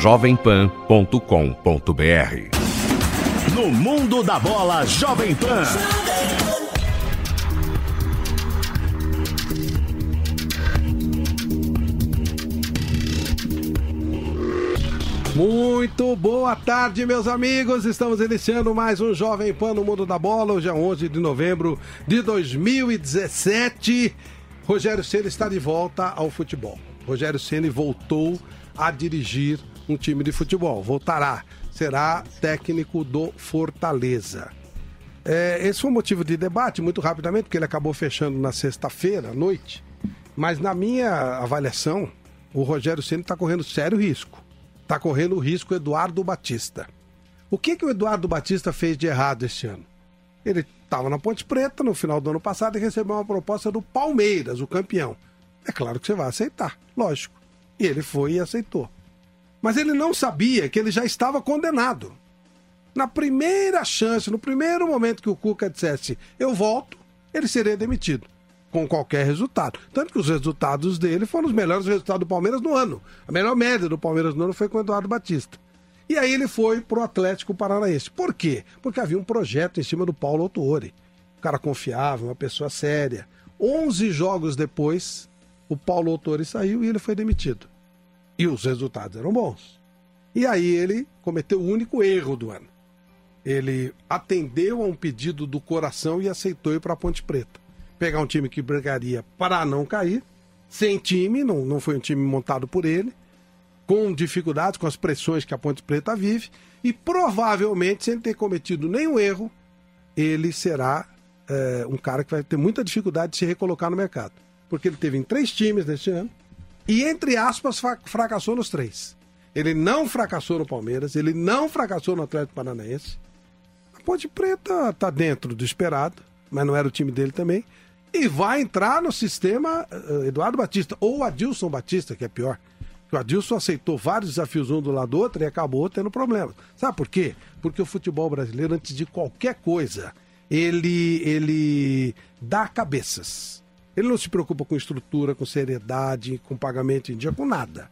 jovempan.com.br. No mundo da bola Jovem Pan. Muito boa tarde, meus amigos. Estamos iniciando mais um Jovem Pan no Mundo da Bola. Hoje é 11 de novembro de 2017. Rogério Ceni está de volta ao futebol. Rogério Ceni voltou a dirigir um time de futebol. Voltará. Será técnico do Fortaleza. É, esse foi um motivo de debate, muito rapidamente, porque ele acabou fechando na sexta-feira à noite. Mas na minha avaliação, o Rogério Ceni está correndo sério risco está correndo o risco Eduardo Batista. O que, que o Eduardo Batista fez de errado este ano? Ele estava na Ponte Preta no final do ano passado e recebeu uma proposta do Palmeiras, o campeão. É claro que você vai aceitar, lógico. E ele foi e aceitou. Mas ele não sabia que ele já estava condenado. Na primeira chance, no primeiro momento que o Cuca dissesse eu volto, ele seria demitido com qualquer resultado. Tanto que os resultados dele foram os melhores resultados do Palmeiras no ano. A melhor média do Palmeiras no ano foi com o Eduardo Batista. E aí ele foi pro Atlético Paranaense. Por quê? Porque havia um projeto em cima do Paulo Autuori. Um cara confiável, uma pessoa séria. 11 jogos depois, o Paulo Autuori saiu e ele foi demitido. E os resultados eram bons. E aí ele cometeu o único erro do ano. Ele atendeu a um pedido do coração e aceitou ir para a Ponte Preta pegar um time que brigaria para não cair, sem time, não, não foi um time montado por ele, com dificuldades, com as pressões que a Ponte Preta vive, e provavelmente, sem ter cometido nenhum erro, ele será é, um cara que vai ter muita dificuldade de se recolocar no mercado. Porque ele teve em três times neste ano, e entre aspas, fracassou nos três. Ele não fracassou no Palmeiras, ele não fracassou no Atlético Paranaense. A Ponte Preta está dentro do esperado, mas não era o time dele também e vai entrar no sistema uh, Eduardo Batista ou Adilson Batista, que é pior. O Adilson aceitou vários desafios um do lado do outro e acabou tendo problemas. Sabe por quê? Porque o futebol brasileiro, antes de qualquer coisa, ele, ele dá cabeças. Ele não se preocupa com estrutura, com seriedade, com pagamento em dia, com nada.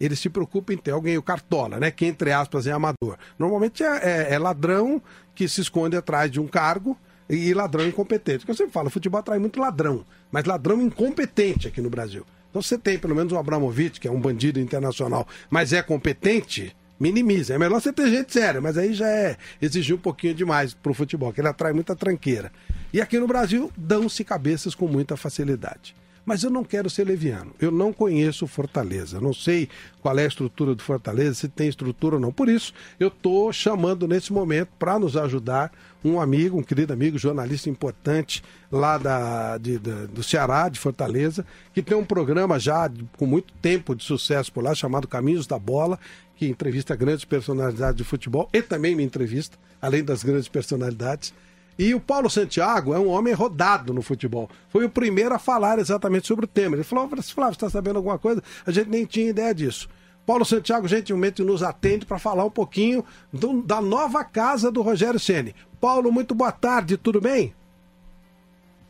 Ele se preocupa em ter alguém, o cartola, né? Que entre aspas é amador. Normalmente é, é, é ladrão que se esconde atrás de um cargo e ladrão incompetente. Porque eu sempre falo, o futebol atrai muito ladrão, mas ladrão incompetente aqui no Brasil. Então você tem pelo menos o Abramovich, que é um bandido internacional, mas é competente, minimiza. É melhor você ter gente séria, mas aí já é exigir um pouquinho demais pro futebol, que ele atrai muita tranqueira. E aqui no Brasil, dão-se cabeças com muita facilidade. Mas eu não quero ser leviano. Eu não conheço Fortaleza. Não sei qual é a estrutura do Fortaleza, se tem estrutura ou não. Por isso, eu estou chamando nesse momento para nos ajudar um amigo, um querido amigo, jornalista importante lá da, de, da, do Ceará, de Fortaleza, que tem um programa já com muito tempo de sucesso por lá, chamado Caminhos da Bola, que entrevista grandes personalidades de futebol e também me entrevista, além das grandes personalidades. E o Paulo Santiago é um homem rodado no futebol. Foi o primeiro a falar exatamente sobre o tema. Ele falou: Flávio, você está sabendo alguma coisa? A gente nem tinha ideia disso. Paulo Santiago gentilmente nos atende para falar um pouquinho do, da nova casa do Rogério Ceni. Paulo, muito boa tarde, tudo bem?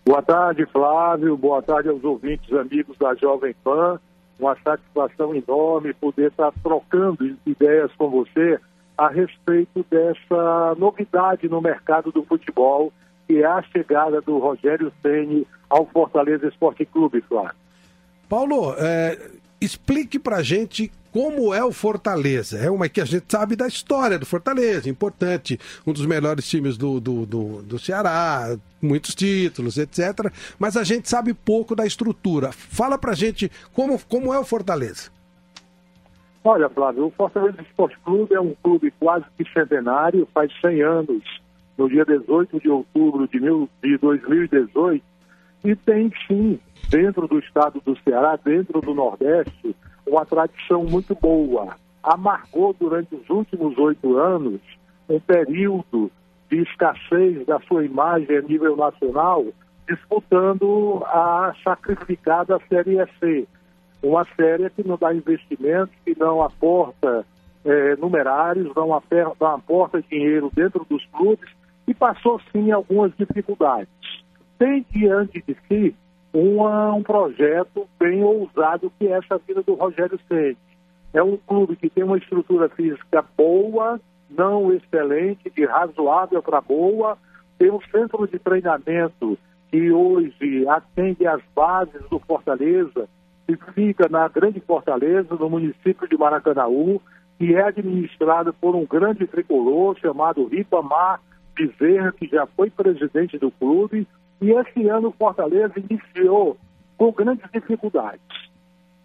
Boa tarde, Flávio. Boa tarde aos ouvintes, amigos da Jovem Pan. Uma satisfação enorme poder estar trocando ideias com você a respeito dessa novidade no mercado do futebol, que é a chegada do Rogério Ceni ao Fortaleza Esporte Clube, claro. Paulo, é, explique pra gente como é o Fortaleza. É uma que a gente sabe da história do Fortaleza, importante, um dos melhores times do, do, do, do Ceará, muitos títulos, etc. Mas a gente sabe pouco da estrutura. Fala pra gente como, como é o Fortaleza. Olha, Flávio, o Fortaleza Esporte Clube é um clube quase que centenário, faz 100 anos, no dia 18 de outubro de, mil, de 2018, e tem sim, dentro do estado do Ceará, dentro do Nordeste, uma tradição muito boa. Amargou durante os últimos oito anos um período de escassez da sua imagem a nível nacional, disputando a sacrificada Série C uma série que não dá investimentos, que não aporta é, numerários, não aporta, não aporta dinheiro dentro dos clubes e passou sim algumas dificuldades. Tem diante de si uma, um projeto bem ousado que é essa vida do Rogério Ceni. É um clube que tem uma estrutura física boa, não excelente, de razoável para boa, tem um centro de treinamento que hoje atende às bases do Fortaleza, que fica na Grande Fortaleza, no município de Maracanaú, que é administrado por um grande tricolor chamado Ribamar Bezerra, que já foi presidente do clube, e esse ano o Fortaleza iniciou com grandes dificuldades.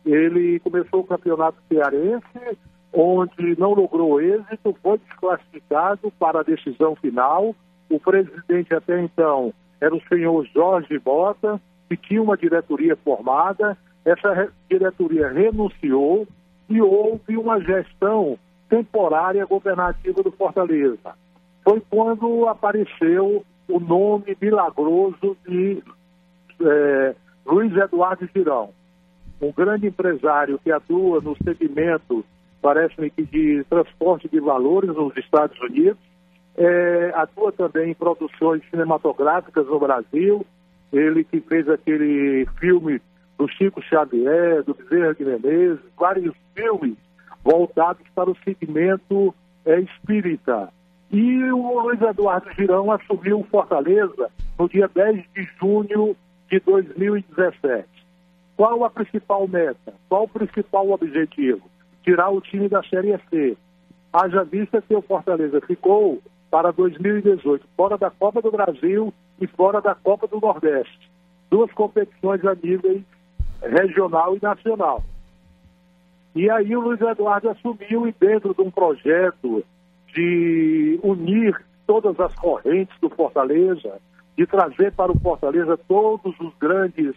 Ele começou o campeonato cearense, onde não logrou êxito, foi desclassificado para a decisão final. O presidente até então era o senhor Jorge Bota, que tinha uma diretoria formada. Essa diretoria renunciou e houve uma gestão temporária governativa do Fortaleza. Foi quando apareceu o nome milagroso de é, Luiz Eduardo Girão, um grande empresário que atua no segmento, parece-me que de transporte de valores nos Estados Unidos, é, atua também em produções cinematográficas no Brasil, ele que fez aquele filme do Chico Xavier, do Bezerra de Menezes, vários filmes voltados para o segmento é, espírita. E o Luiz Eduardo Girão assumiu Fortaleza no dia 10 de junho de 2017. Qual a principal meta? Qual o principal objetivo? Tirar o time da Série C. Haja vista que o Fortaleza ficou para 2018 fora da Copa do Brasil e fora da Copa do Nordeste. Duas competições a nível regional e nacional. E aí o Luiz Eduardo assumiu e dentro de um projeto de unir todas as correntes do Fortaleza, de trazer para o Fortaleza todos os grandes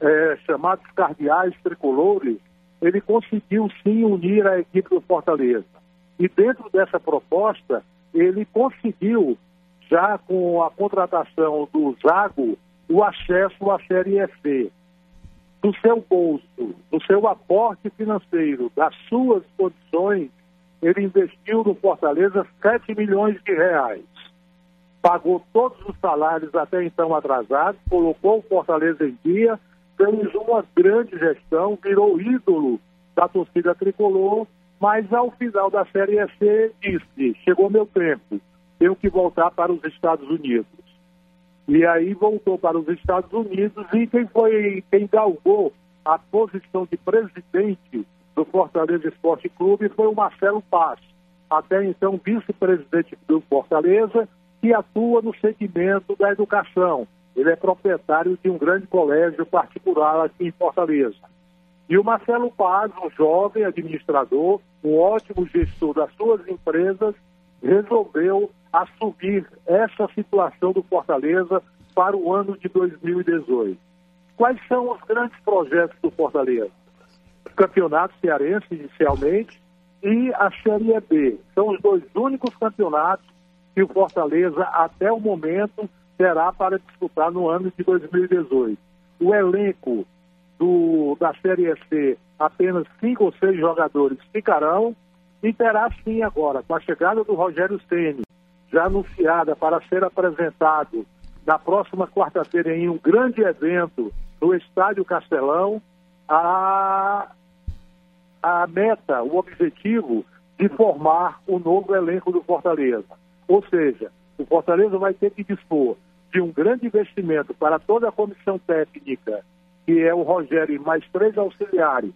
é, chamados cardeais tricolores, ele conseguiu sim unir a equipe do Fortaleza. E dentro dessa proposta, ele conseguiu, já com a contratação do Zago, o acesso à Série F do seu bolso, do seu aporte financeiro, das suas condições, ele investiu no Fortaleza 7 milhões de reais. Pagou todos os salários até então atrasados, colocou o Fortaleza em dia, fez uma grande gestão, virou ídolo da torcida tricolor, mas ao final da Série C disse: chegou meu tempo, tenho que voltar para os Estados Unidos. E aí voltou para os Estados Unidos e quem foi, quem galgou a posição de presidente do Fortaleza Esporte Clube foi o Marcelo Paz, até então vice-presidente do Fortaleza, que atua no segmento da educação. Ele é proprietário de um grande colégio particular aqui em Fortaleza. E o Marcelo Paz, um jovem administrador, um ótimo gestor das suas empresas, resolveu assumir essa situação do Fortaleza para o ano de 2018. Quais são os grandes projetos do Fortaleza? Campeonato Cearense, inicialmente, e a Série B. São os dois únicos campeonatos que o Fortaleza, até o momento, terá para disputar no ano de 2018. O elenco do, da Série C, apenas cinco ou seis jogadores ficarão, e terá sim agora, com a chegada do Rogério Ceni, já anunciada para ser apresentado na próxima quarta-feira em um grande evento no Estádio Castelão, a, a meta, o objetivo de formar o novo elenco do Fortaleza. Ou seja, o Fortaleza vai ter que dispor de um grande investimento para toda a comissão técnica, que é o Rogério e mais três auxiliares,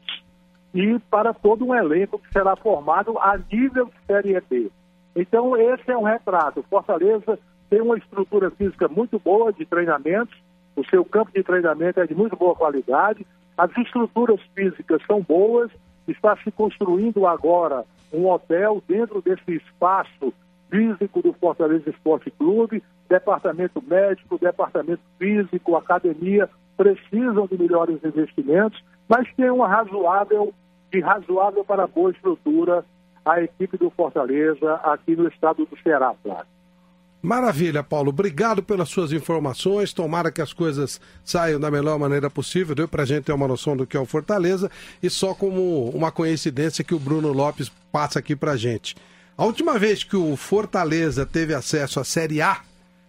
e para todo um elenco que será formado a nível de Série B. Então, esse é um retrato. Fortaleza tem uma estrutura física muito boa de treinamentos, o seu campo de treinamento é de muito boa qualidade, as estruturas físicas são boas, está se construindo agora um hotel dentro desse espaço físico do Fortaleza Esporte Clube, departamento médico, departamento físico, academia, precisam de melhores investimentos, mas tem uma razoável, de razoável para boa estrutura a equipe do Fortaleza aqui no estado do Ceará, Flávio. Maravilha, Paulo. Obrigado pelas suas informações. Tomara que as coisas saiam da melhor maneira possível. Deu pra gente ter uma noção do que é o Fortaleza. E só como uma coincidência que o Bruno Lopes passa aqui pra gente. A última vez que o Fortaleza teve acesso à Série A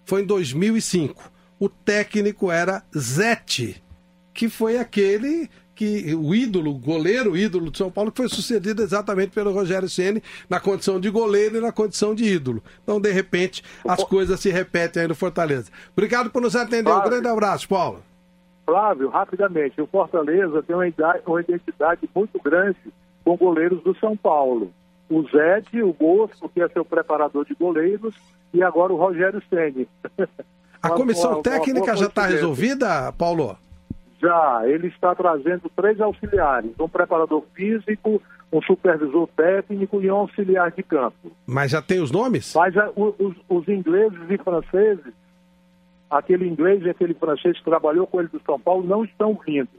foi em 2005. O técnico era Zete, que foi aquele que o ídolo, o goleiro ídolo de São Paulo, que foi sucedido exatamente pelo Rogério Ceni na condição de goleiro e na condição de ídolo. Então, de repente, as coisas se repetem aí no Fortaleza. Obrigado por nos atender. Um grande abraço, Paulo. Flávio, rapidamente, o Fortaleza tem uma, idade, uma identidade muito grande com goleiros do São Paulo. O Zete, o Bosco, que é seu preparador de goleiros, e agora o Rogério Ceni. A comissão técnica já está resolvida, Paulo? Já, ele está trazendo três auxiliares, um preparador físico, um supervisor técnico e um auxiliar de campo. Mas já tem os nomes? Mas a, os, os ingleses e franceses aquele inglês e aquele francês que trabalhou com ele do São Paulo não estão vindo.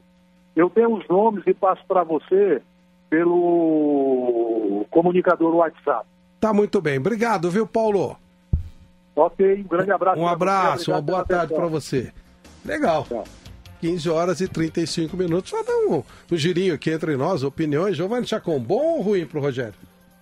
Eu tenho os nomes e passo para você pelo comunicador WhatsApp. Tá muito bem. Obrigado, viu, Paulo? Ok, um grande abraço. Um abraço, uma boa tarde para você. Legal. Tchau. 15 horas e 35 minutos. Só dar um, um girinho aqui entre nós, opiniões. Giovanni Chacon, bom ou ruim pro Rogério?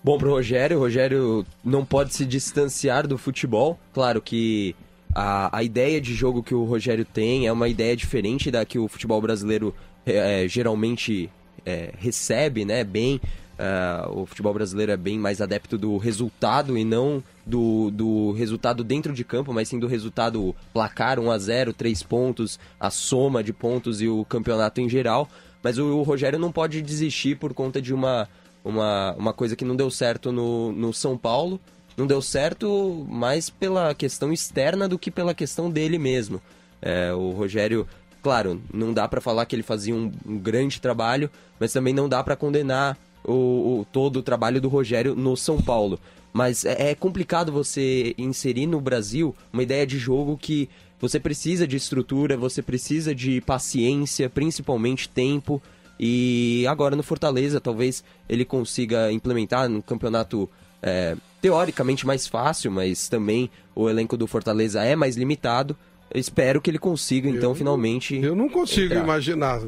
Bom pro Rogério. O Rogério não pode se distanciar do futebol. Claro que a, a ideia de jogo que o Rogério tem é uma ideia diferente da que o futebol brasileiro é, é geralmente é, recebe, né? Bem, uh, o futebol brasileiro é bem mais adepto do resultado e não do, do resultado dentro de campo, mas sim do resultado placar 1 a 0 3 pontos, a soma de pontos e o campeonato em geral. Mas o, o Rogério não pode desistir por conta de uma, uma, uma coisa que não deu certo no, no São Paulo não deu certo mais pela questão externa do que pela questão dele mesmo. É, o Rogério, claro, não dá para falar que ele fazia um, um, grande trabalho, mas também não dá para condenar o, o, todo o trabalho do Rogério no São Paulo. Mas é, é complicado você inserir no Brasil uma ideia de jogo que você precisa de estrutura, você precisa de paciência, principalmente tempo. E agora no Fortaleza, talvez ele consiga implementar no campeonato é, teoricamente mais fácil, mas também o elenco do Fortaleza é mais limitado. Eu espero que ele consiga, então, eu, finalmente. Eu não consigo entrar. imaginar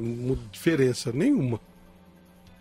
diferença nenhuma.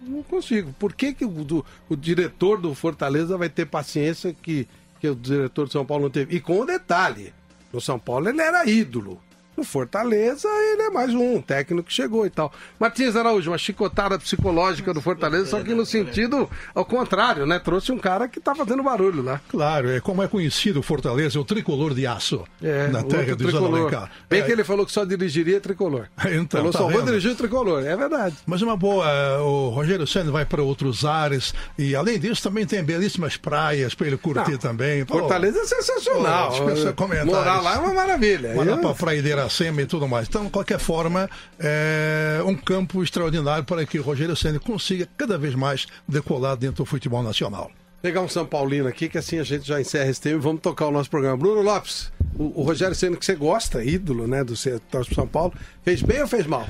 Não consigo. Por que, que o, do, o diretor do Fortaleza vai ter paciência que, que o diretor de São Paulo não teve? E com o um detalhe: no São Paulo ele era ídolo. No Fortaleza, ele é mais um técnico que chegou e tal. Martins Araújo, uma chicotada psicológica do Fortaleza, só que no sentido ao contrário, né? Trouxe um cara que tá fazendo barulho lá. Claro, é como é conhecido o Fortaleza, o tricolor de aço. É, na terra de Alencar. Bem é. que ele falou que só dirigiria tricolor. Então, falou, tá só vendo? vou dirigir o tricolor, é verdade. Mas uma boa, o Rogério Senna vai para outros ares e além disso também tem belíssimas praias para ele curtir Não, também. Fortaleza é sensacional. Oh, Morar lá é uma maravilha. Mandar para a Fraideira Iracema e tudo mais. Então, de qualquer forma, é um campo extraordinário para que o Rogério Senna consiga cada vez mais decolar dentro do futebol nacional. Pegar um São Paulino aqui, que assim a gente já encerra esse tema e vamos tocar o nosso programa. Bruno Lopes, o, o Rogério Senna que você gosta, ídolo, né, do São Paulo, fez bem ou fez mal?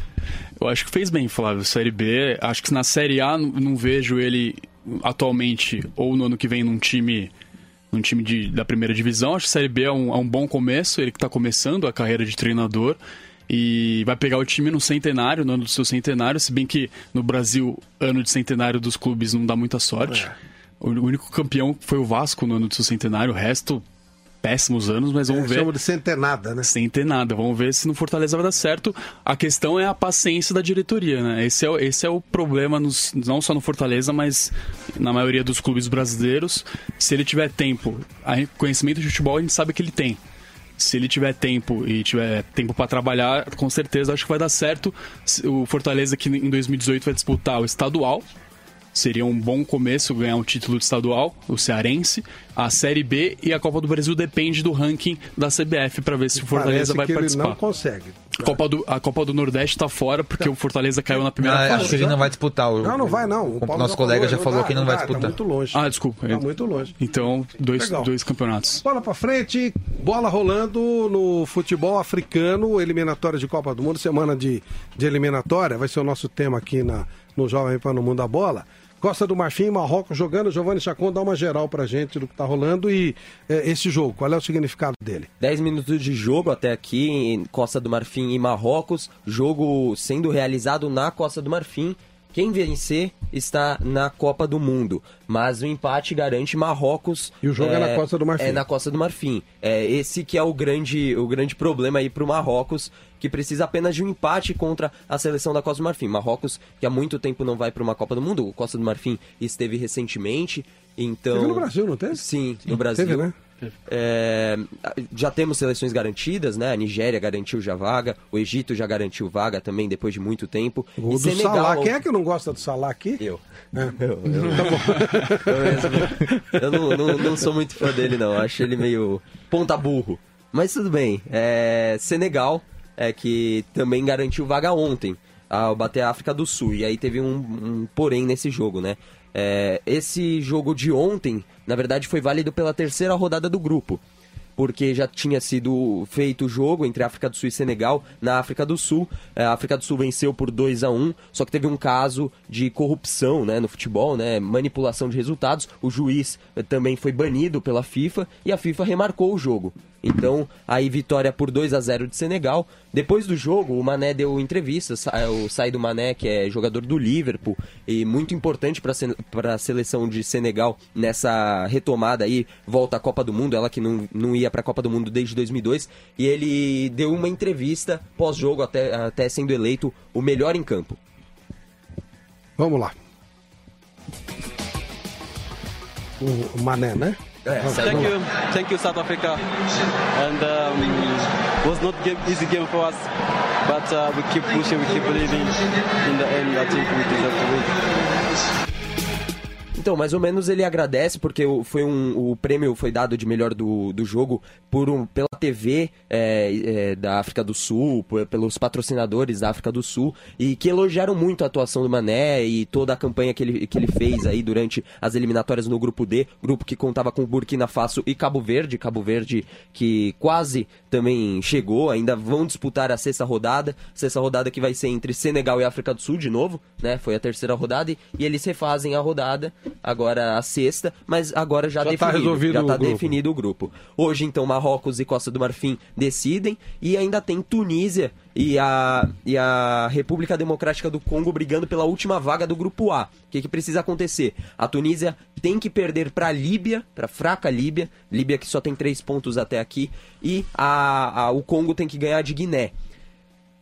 Eu acho que fez bem, Flávio. Série B, acho que na Série A não, não vejo ele atualmente ou no ano que vem num time num time de, da primeira divisão. Acho que a Série B é um, é um bom começo, ele que está começando a carreira de treinador. E vai pegar o time no centenário, no ano do seu centenário, se bem que no Brasil, ano de centenário dos clubes não dá muita sorte. É. O único campeão foi o Vasco no ano do seu centenário, o resto péssimos anos, mas vamos é, ver. Chama de centenada, né? Centenada. Vamos ver se no Fortaleza vai dar certo. A questão é a paciência da diretoria, né? Esse é, esse é o problema, nos, não só no Fortaleza, mas na maioria dos clubes brasileiros. Se ele tiver tempo, conhecimento de futebol a gente sabe que ele tem. Se ele tiver tempo e tiver tempo para trabalhar, com certeza acho que vai dar certo. O Fortaleza que em 2018 vai disputar o estadual, Seria um bom começo ganhar um título estadual, o cearense. A Série B e a Copa do Brasil depende do ranking da CBF para ver se o Fortaleza vai que participar. Ele não consegue. A Copa do, a Copa do Nordeste está fora porque o Fortaleza caiu na primeira ah, fase. Acho que ele não vai disputar. O, não, não vai não. O, o nosso colega já falou, que não, vai disputar. Tá muito longe. Ah, desculpa. Tá muito longe. Então, dois, dois campeonatos. Bola para frente, bola rolando no futebol africano, eliminatória de Copa do Mundo, semana de, de eliminatória, vai ser o nosso tema aqui na, no Jovem Pan no Mundo da Bola. Costa do Marfim, Marrocos jogando. Giovanni Chacon, dá uma geral pra gente do que tá rolando e é, esse jogo, qual é o significado dele? 10 minutos de jogo até aqui em Costa do Marfim e Marrocos. Jogo sendo realizado na Costa do Marfim. Quem vencer está na Copa do Mundo, mas o empate garante Marrocos. E o jogo é na Costa do Marfim. É na Costa do Marfim. É esse que é o grande, o grande problema aí pro Marrocos, que precisa apenas de um empate contra a seleção da Costa do Marfim. Marrocos, que há muito tempo não vai para uma Copa do Mundo, o Costa do Marfim esteve recentemente, então... Teve no Brasil, não teve? Sim, no Brasil. Teve, né? É, já temos seleções garantidas, né? A Nigéria garantiu já vaga, o Egito já garantiu vaga também depois de muito tempo. O E do Senegal- Salah. Quem é que não gosta do Salah aqui? Eu. É. Eu, eu, eu mesmo. Eu não, não, não sou muito fã dele, não. Acho ele meio ponta burro. Mas tudo bem. É, Senegal, é, que também garantiu vaga ontem ao bater a África do Sul. E aí teve um, um porém nesse jogo, né? É, esse jogo de ontem, na verdade, foi válido pela terceira rodada do grupo porque já tinha sido feito o jogo entre África do Sul e Senegal na África do Sul. É, A África do Sul venceu por 2 a 1 só que teve um caso de corrupção né, no futebol, né, manipulação de resultados. O juiz eh, também foi banido pela FIFA e a FIFA remarcou o jogo. Então, aí vitória por 2 a 0 de Senegal. Depois do jogo, o Mané deu entrevista, o Saído Mané, que é jogador do Liverpool e muito importante para a seleção de Senegal nessa retomada aí, volta à Copa do Mundo, ela que não, não ia para a Copa do Mundo desde 2002, e ele deu uma entrevista pós-jogo, até, até sendo eleito o melhor em campo. Vamos lá. O Mané, né? Thank you, thank you, South Africa. And um, was not game, easy game for us, but uh, we keep pushing, we keep believing. In the end, I think we deserve to win. Então, mais ou menos ele agradece, porque foi um, o prêmio foi dado de melhor do, do jogo por um, pela TV é, é, da África do Sul, por- pelos patrocinadores da África do Sul, e que elogiaram muito a atuação do Mané e toda a campanha que ele, que ele fez aí durante as eliminatórias no grupo D, grupo que contava com Burkina Faso e Cabo Verde, Cabo Verde que quase também chegou, ainda vão disputar a sexta rodada, sexta rodada que vai ser entre Senegal e África do Sul de novo, né? Foi a terceira rodada e, e eles refazem a rodada, agora a sexta, mas agora já, Já tá definido, resolvido já o tá grupo. definido o grupo. Hoje então Marrocos e Costa do Marfim decidem e ainda tem Tunísia e a, e a República Democrática do Congo brigando pela última vaga do grupo A. O que, que precisa acontecer? A Tunísia tem que perder para a Líbia, para fraca Líbia, Líbia que só tem três pontos até aqui, e a, a- o Congo tem que ganhar de Guiné.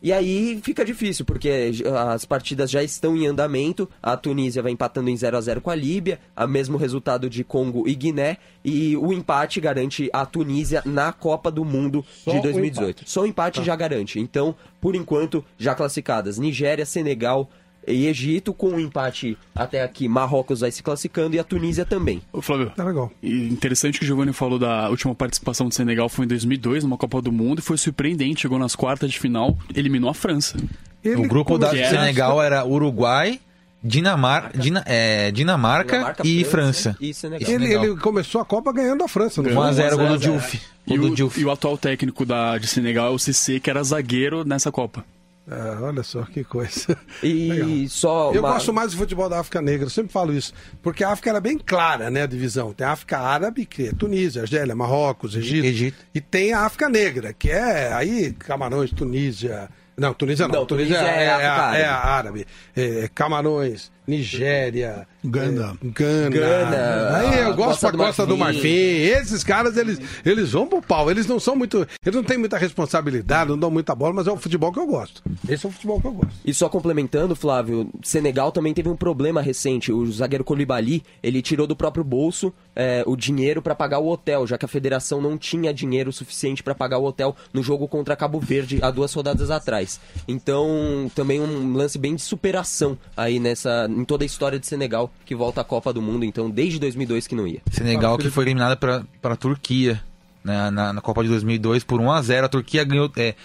E aí fica difícil, porque as partidas já estão em andamento. A Tunísia vai empatando em 0 a 0 com a Líbia, o mesmo resultado de Congo e Guiné, e o empate garante a Tunísia na Copa do Mundo Só de o 2018. empate. Só o empate já garante. Então, por enquanto, já classificadas Nigéria, Senegal e Egito, com o empate até aqui, Marrocos vai se classificando e a Tunísia também. Ô, Flávio, Tá legal. e interessante que o Giovanni falou da última participação do Senegal foi em 2002, numa Copa do Mundo, e foi surpreendente, chegou nas quartas de final, eliminou a França. Ele O grupo da começou- Senegal era Uruguai, Dinamar, Dina- é, Dinamarca, Dinamarca, e França. e Senegal. E Ele, Senegal. ele começou a Copa ganhando a França, não foi? 1x0 gol do 1 a 0. Diouf. E o, e o atual técnico da, de Senegal é o Cissé, que era zagueiro nessa Copa. Ah, olha só que coisa. E Legal. só. Eu uma- gosto mais do futebol da África Negra, eu sempre falo isso. Porque a África era bem clara, né, a divisão. Tem a África Árabe, que é Tunísia, Argélia, Marrocos, Egito. Egito. E tem a África Negra, que é aí Camarões, Tunísia. Não, Tunísia não. Não, Tunísia é é, África a- é Árabe. a árabe. É, Camarões, Nigéria. Gana. é, Gana. Gana, Aí eu a gosto da do Costa do Marfim. Marfim. Esses caras, eles, eles vão pro pau. Eles não são muito. Eles não têm muita responsabilidade, não dão muita bola, mas é o futebol que eu gosto. Esse é o futebol que eu gosto. E só complementando, Flávio, Senegal também teve um problema recente. O zagueiro Colibali, ele tirou do próprio bolso é, o dinheiro para pagar o hotel, já que a federação não tinha dinheiro suficiente para pagar o hotel no jogo contra Cabo Verde há duas rodadas atrás. Então, também um lance bem de superação aí nessa em toda a história de Senegal que volta à Copa do Mundo, então desde 2002 que não ia. Senegal que foi eliminada para a Turquia né, na, na Copa de 2002 por 1x0. A Turquia ganhou, é,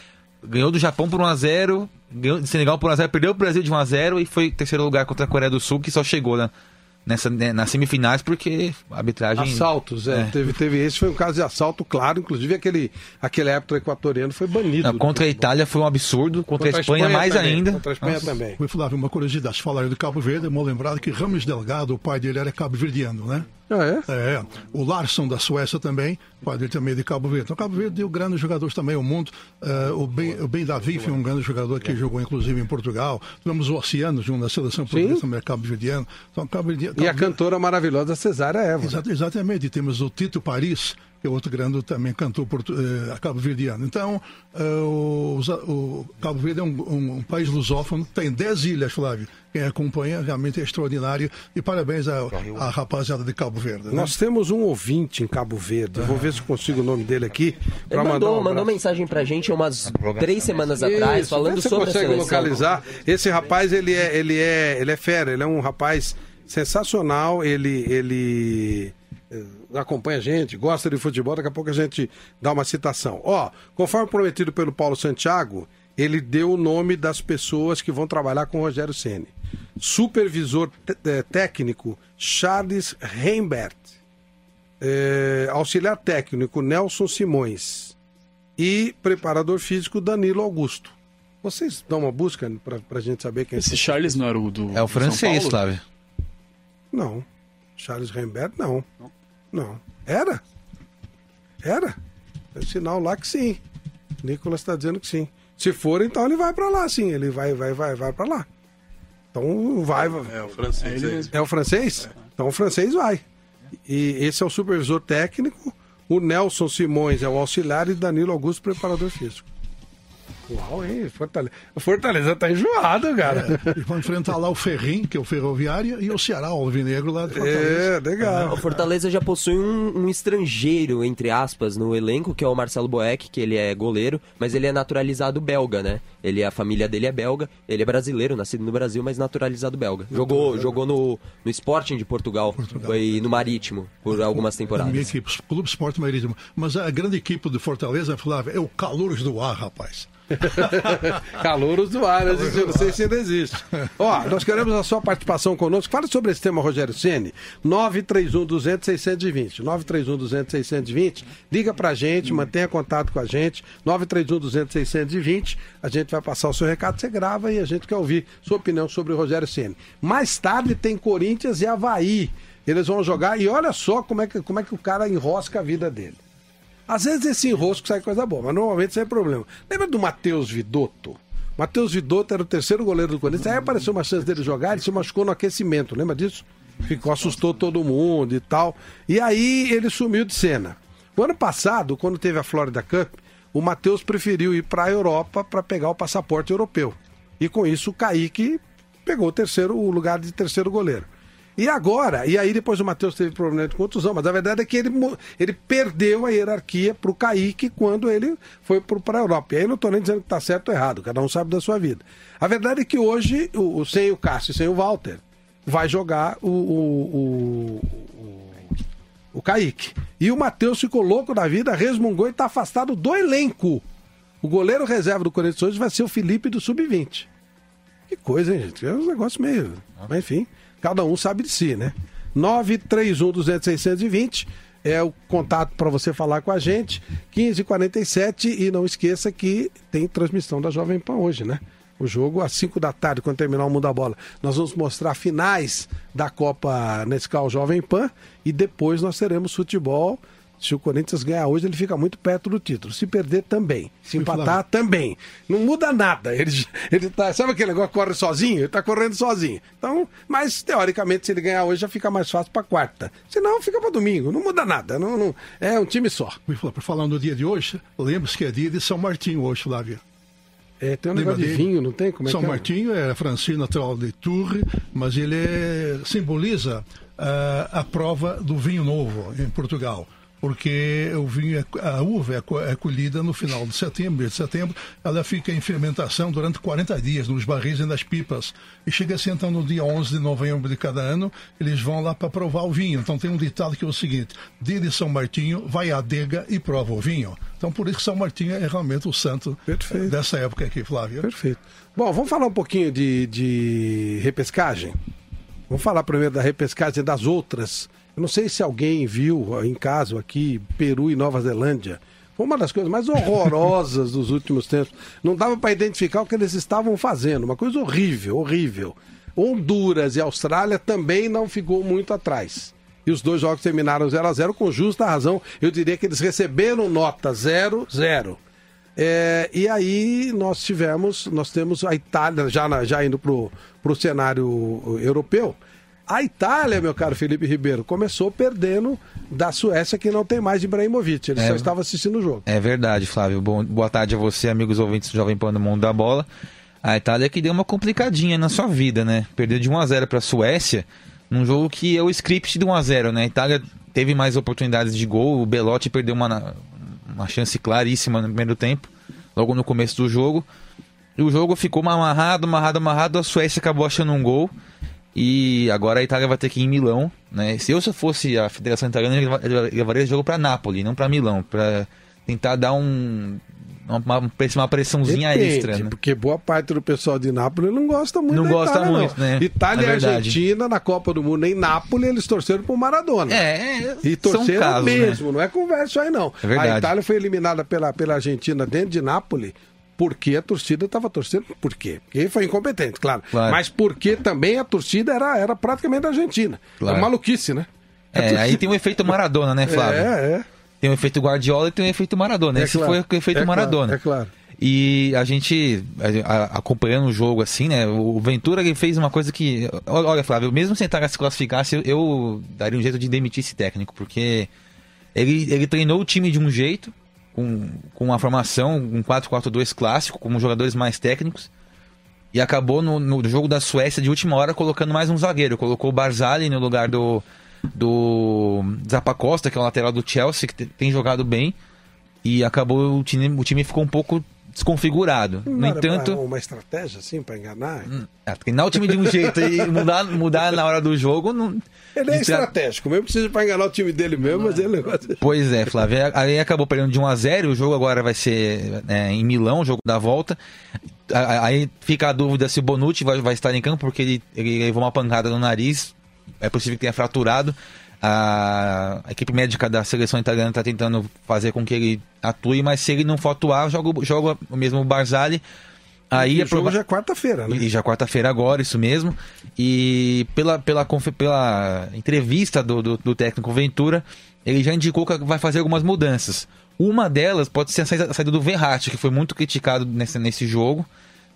ganhou do Japão por 1x0, ganhou do Senegal por 1x0, perdeu o Brasil de 1x0 e foi em terceiro lugar contra a Coreia do Sul, que só chegou na, nessa, né, nas semifinais porque a arbitragem. Assaltos, é. É. Teve, teve esse, foi um caso de assalto, claro. Inclusive aquele, aquele árbitro equatoriano foi banido. Não, do contra a. Itália foi um absurdo, contra, a Espanha, mais também, ainda. Contra a Espanha também. Foi Flávio, uma curiosidade. Falaram de Cabo Verde, é mal lembrado que Ramos Delgado, o pai dele era cabo-verdiano, né? Ah, é? É. O Larsson da Suécia também, padre também de Cabo Verde. Então, Cabo Verde deu grandes jogadores também ao mundo. Eh, o, ben, o Ben Davi foi um grande jogador que jogou inclusive em Portugal. Tivemos o Oceano, jogou na seleção portuguesa também, Cabo Verdeano. Então, Cabo Verde, E a Cabo- cantora maravilhosa Cesária Eva. Exato, exatamente. E temos o Tito Paris, que é outro grande também cantor portu- eh, cabo-verdiano. Então, eh, o, o Cabo Verde é um, um- um país lusófono, tem 10 ilhas, Flávio. Quem acompanha realmente é extraordinário. E parabéns à, rapaziada de Cabo Verde. né? Nós temos um ouvinte em Cabo Verde. Vou ver se consigo o nome dele aqui. Ele mandou, um mandou mensagem pra gente umas três semanas atrás, Isso, falando vê se sobre a você consegue seleção. localizar. Esse rapaz, ele é, ele é, ele é fera, ele é um rapaz sensacional, ele, ele acompanha a gente, gosta de futebol, daqui a pouco a gente dá uma citação. Ó, conforme prometido pelo Paulo Santiago, ele deu o nome das pessoas que vão trabalhar com o Rogério Ceni. Supervisor eh, técnico Charles Reimbert. Eh, auxiliar técnico Nelson Simões e preparador físico Danilo Augusto. Vocês dão uma busca pra, pra gente saber quem Esse são? Charles não era o do. É o francês? Flávio. Não. Charles Rembert, não. Não. Era? Era? Tem sinal lá que sim. Nicolas está dizendo que sim. Se for, então ele vai pra lá, sim. Ele vai, vai, vai, vai para lá. Então vai. vai. É o francês. é. É o francês? Então o francês vai. E esse é o supervisor técnico. O Nelson Simões é o auxiliar e Danilo Augusto, preparador físico. Uau, hein? Fortaleza, Fortaleza tá enjoado, cara. E vão enfrentar lá o Ferrim, que é o Ferroviário, e o Ceará, o Alvinegro lá de Fortaleza. É, legal. O Fortaleza já possui um, um estrangeiro, entre aspas, no elenco, que é o Marcelo Boeck, que ele é goleiro, mas ele é naturalizado belga, né? Ele, a família dele é belga, ele é brasileiro, nascido no Brasil, mas naturalizado belga. Jogou, jogou no, no Sporting de Portugal, foi no Marítimo, por algumas A minha temporadas. equipe, Clube Esporte Marítimo. Mas a grande equipe do Fortaleza, Flávio, é o Calouros do Ar, rapaz. Calouros do ar, eu não sei se ainda existe. Ó, nós queremos a sua participação conosco. Fala sobre esse tema, Rogério Ceni. 931 200 620. 931 200 620. Liga pra gente, mantenha contato com a gente. 931 200 620. A gente vai passar o seu recado, você grava e a gente quer ouvir sua opinião sobre o Rogério Ceni. Mais tarde tem Corinthians e Havaí. Eles vão jogar e olha só como é que, como é que o cara enrosca a vida dele. Às vezes esse enrosco sai coisa boa, mas normalmente sai problema. Lembra do Matheus Vidotto? Matheus Vidotto era o terceiro goleiro do Corinthians. Aí apareceu uma chance dele jogar, ele se machucou no aquecimento, lembra disso? Ficou, assustou todo mundo e tal. E aí ele sumiu de cena. O ano passado, quando teve a Florida Cup, o Matheus preferiu ir para a Europa para pegar o passaporte europeu. E com isso o Kaique pegou o terceiro, o lugar de terceiro goleiro. E agora, e aí depois o Matheus teve problema de contusão, mas a verdade é que ele, ele perdeu a hierarquia pro Kaique quando ele foi para a Europa. E aí não estou nem dizendo que está certo ou errado, cada um sabe da sua vida. A verdade é que hoje, o, o- sem o Cássio e sem o Walter, vai jogar o, o, o, o, o Kaique. E o Matheus ficou louco da vida, resmungou e está afastado do elenco. O goleiro reserva do Corinthians hoje vai ser o Felipe do Sub-20. Que coisa, hein, gente? É um negócio meio. Mas enfim, cada um sabe de si, né? 931 200 620 é o contato para você falar com a gente. 1547 e não esqueça que tem transmissão da Jovem Pan hoje, né? O jogo às 5 da tarde, quando terminar o Mundo da Bola. Nós vamos mostrar finais da Copa Nescau Jovem Pan e depois nós teremos futebol. Se o Corinthians ganhar hoje, ele fica muito perto do título. Se perder, também. Se empatar, também. Não muda nada. Ele, ele tá, sabe aquele negócio que corre sozinho? Ele tá correndo sozinho. Então, mas teoricamente, se ele ganhar hoje, já fica mais fácil para quarta. Se não, fica para domingo. Não muda nada. Não, não- é um time só. Flávio, Falando no dia de hoje, lembre-se que é dia de São Martinho hoje, Flávio. É, tem um Lembra negócio de vinho, não tem? Como é São que é? Martinho é francês natural de Tours, mas ele é- simboliza ah, a prova do vinho novo em Portugal. Porque o vinho, é- a uva é é colhida no final de setembro, mês de setembro, ela fica em fermentação durante 40 dias nos barris e nas pipas. E chega assim, então, no dia 11 de novembro de cada ano, eles vão lá para provar o vinho. Então tem um ditado que é o seguinte: dia de São Martinho, vai à adega e prova o vinho. Então por isso que São Martinho é realmente o santo Perfeito. dessa época aqui, Flávio. Perfeito. Bom, vamos falar um pouquinho de, de repescagem? Vamos falar primeiro da repescagem das outras. Eu não sei se alguém viu em casa aqui, Peru e Nova Zelândia. Foi uma das coisas mais horrorosas dos últimos tempos. Não dava para identificar o que eles estavam fazendo. Uma coisa horrível, horrível. Honduras e Austrália também não ficou muito atrás. e os dois jogos terminaram 0 a 0 com justa razão. Eu diria que eles receberam nota 0 0. É, e aí nós tivemos, nós temos a Itália já, já indo pro, pro cenário europeu. A Itália, meu caro Felipe Ribeiro, começou perdendo da Suécia, que não tem mais Ibrahimovic. Ele É. só estava assistindo o jogo. É verdade, Flávio. Bom, boa tarde a você, amigos ouvintes do Jovem Pan do Mundo da Bola. A Itália que deu uma complicadinha na sua vida, né? Perdeu de 1 a 0 para a Suécia, num jogo que é o script de 1 a 0, né? A Itália teve mais oportunidades de gol, o Belotti perdeu uma, uma chance claríssima no primeiro tempo, logo no começo do jogo. E o jogo ficou amarrado, amarrado, amarrado, a Suécia acabou achando um gol. E agora a Itália vai ter que ir em Milão, né? Se eu se eu fosse a Federação Italiana, eu leva- eu levaria esse jogo para Nápoles, não para Milão, para tentar dar um uma, uma pressão- uma pressãozinha Depende, extra, né? porque boa parte do pessoal de Nápoles não gosta muito Não da gosta Itália, muito, não. né? Itália É e. Argentina na Copa do Mundo em Nápoles, eles torceram pro Maradona. É, é, E torceram casos, né? mesmo, não é conversa aí não. É. A Itália foi eliminada pela, pela Argentina dentro de Nápoles porque a torcida estava torcendo. Por quê? Porque foi incompetente, claro. Claro. Mas porque também a torcida era, era praticamente argentina. Claro. É maluquice, né? A É, torcida- aí tem o efeito Maradona, né, Flávio? É, é. Tem o efeito Guardiola e tem o efeito Maradona. É Esse claro. foi o efeito É Maradona. é claro. E a gente, a- a- acompanhando o jogo assim, né? O Ventura ele fez uma coisa que. Olha, Flávio, mesmo sem estar se classificasse, eu, eu daria um jeito de demitir esse técnico, porque ele, ele treinou o time de um jeito, com, com uma formação, um 4-4-2 clássico, com jogadores mais técnicos. E acabou no, no jogo da Suécia de última hora colocando mais um zagueiro. Colocou o Barzali no lugar do, do Zappacosta, que é o lateral do Chelsea, que te- tem jogado bem. E acabou o time, o time ficou um pouco desconfigurado. Não No entanto, pra- uma estratégia assim para enganar. é, treinar o time de um jeito e mudar, mudar na hora do jogo. Não... Ele é é- estratégico, mesmo precisa para enganar o time dele mesmo, mas ele gosta. Pois é, Flávio. Aí acabou perdendo de 1 a 0 O jogo agora vai ser é, em Milão, o jogo da volta. Aí fica a dúvida se o Bonucci vai, vai estar em campo, porque ele, ele levou uma pancada no nariz. É possível que tenha fraturado. A, a equipe médica da seleção italiana está tentando fazer com que ele atue, mas se ele não for atuar, joga, joga o mesmo Barzali. Aí e é o jogo prova- já é quarta-feira, né? e já quarta-feira agora, isso mesmo. E pela, pela, pela entrevista do, do, do técnico Ventura, ele já indicou que vai fazer algumas mudanças. Uma delas pode ser a saída, a saída do Verratti, que foi muito criticado nesse, nesse jogo.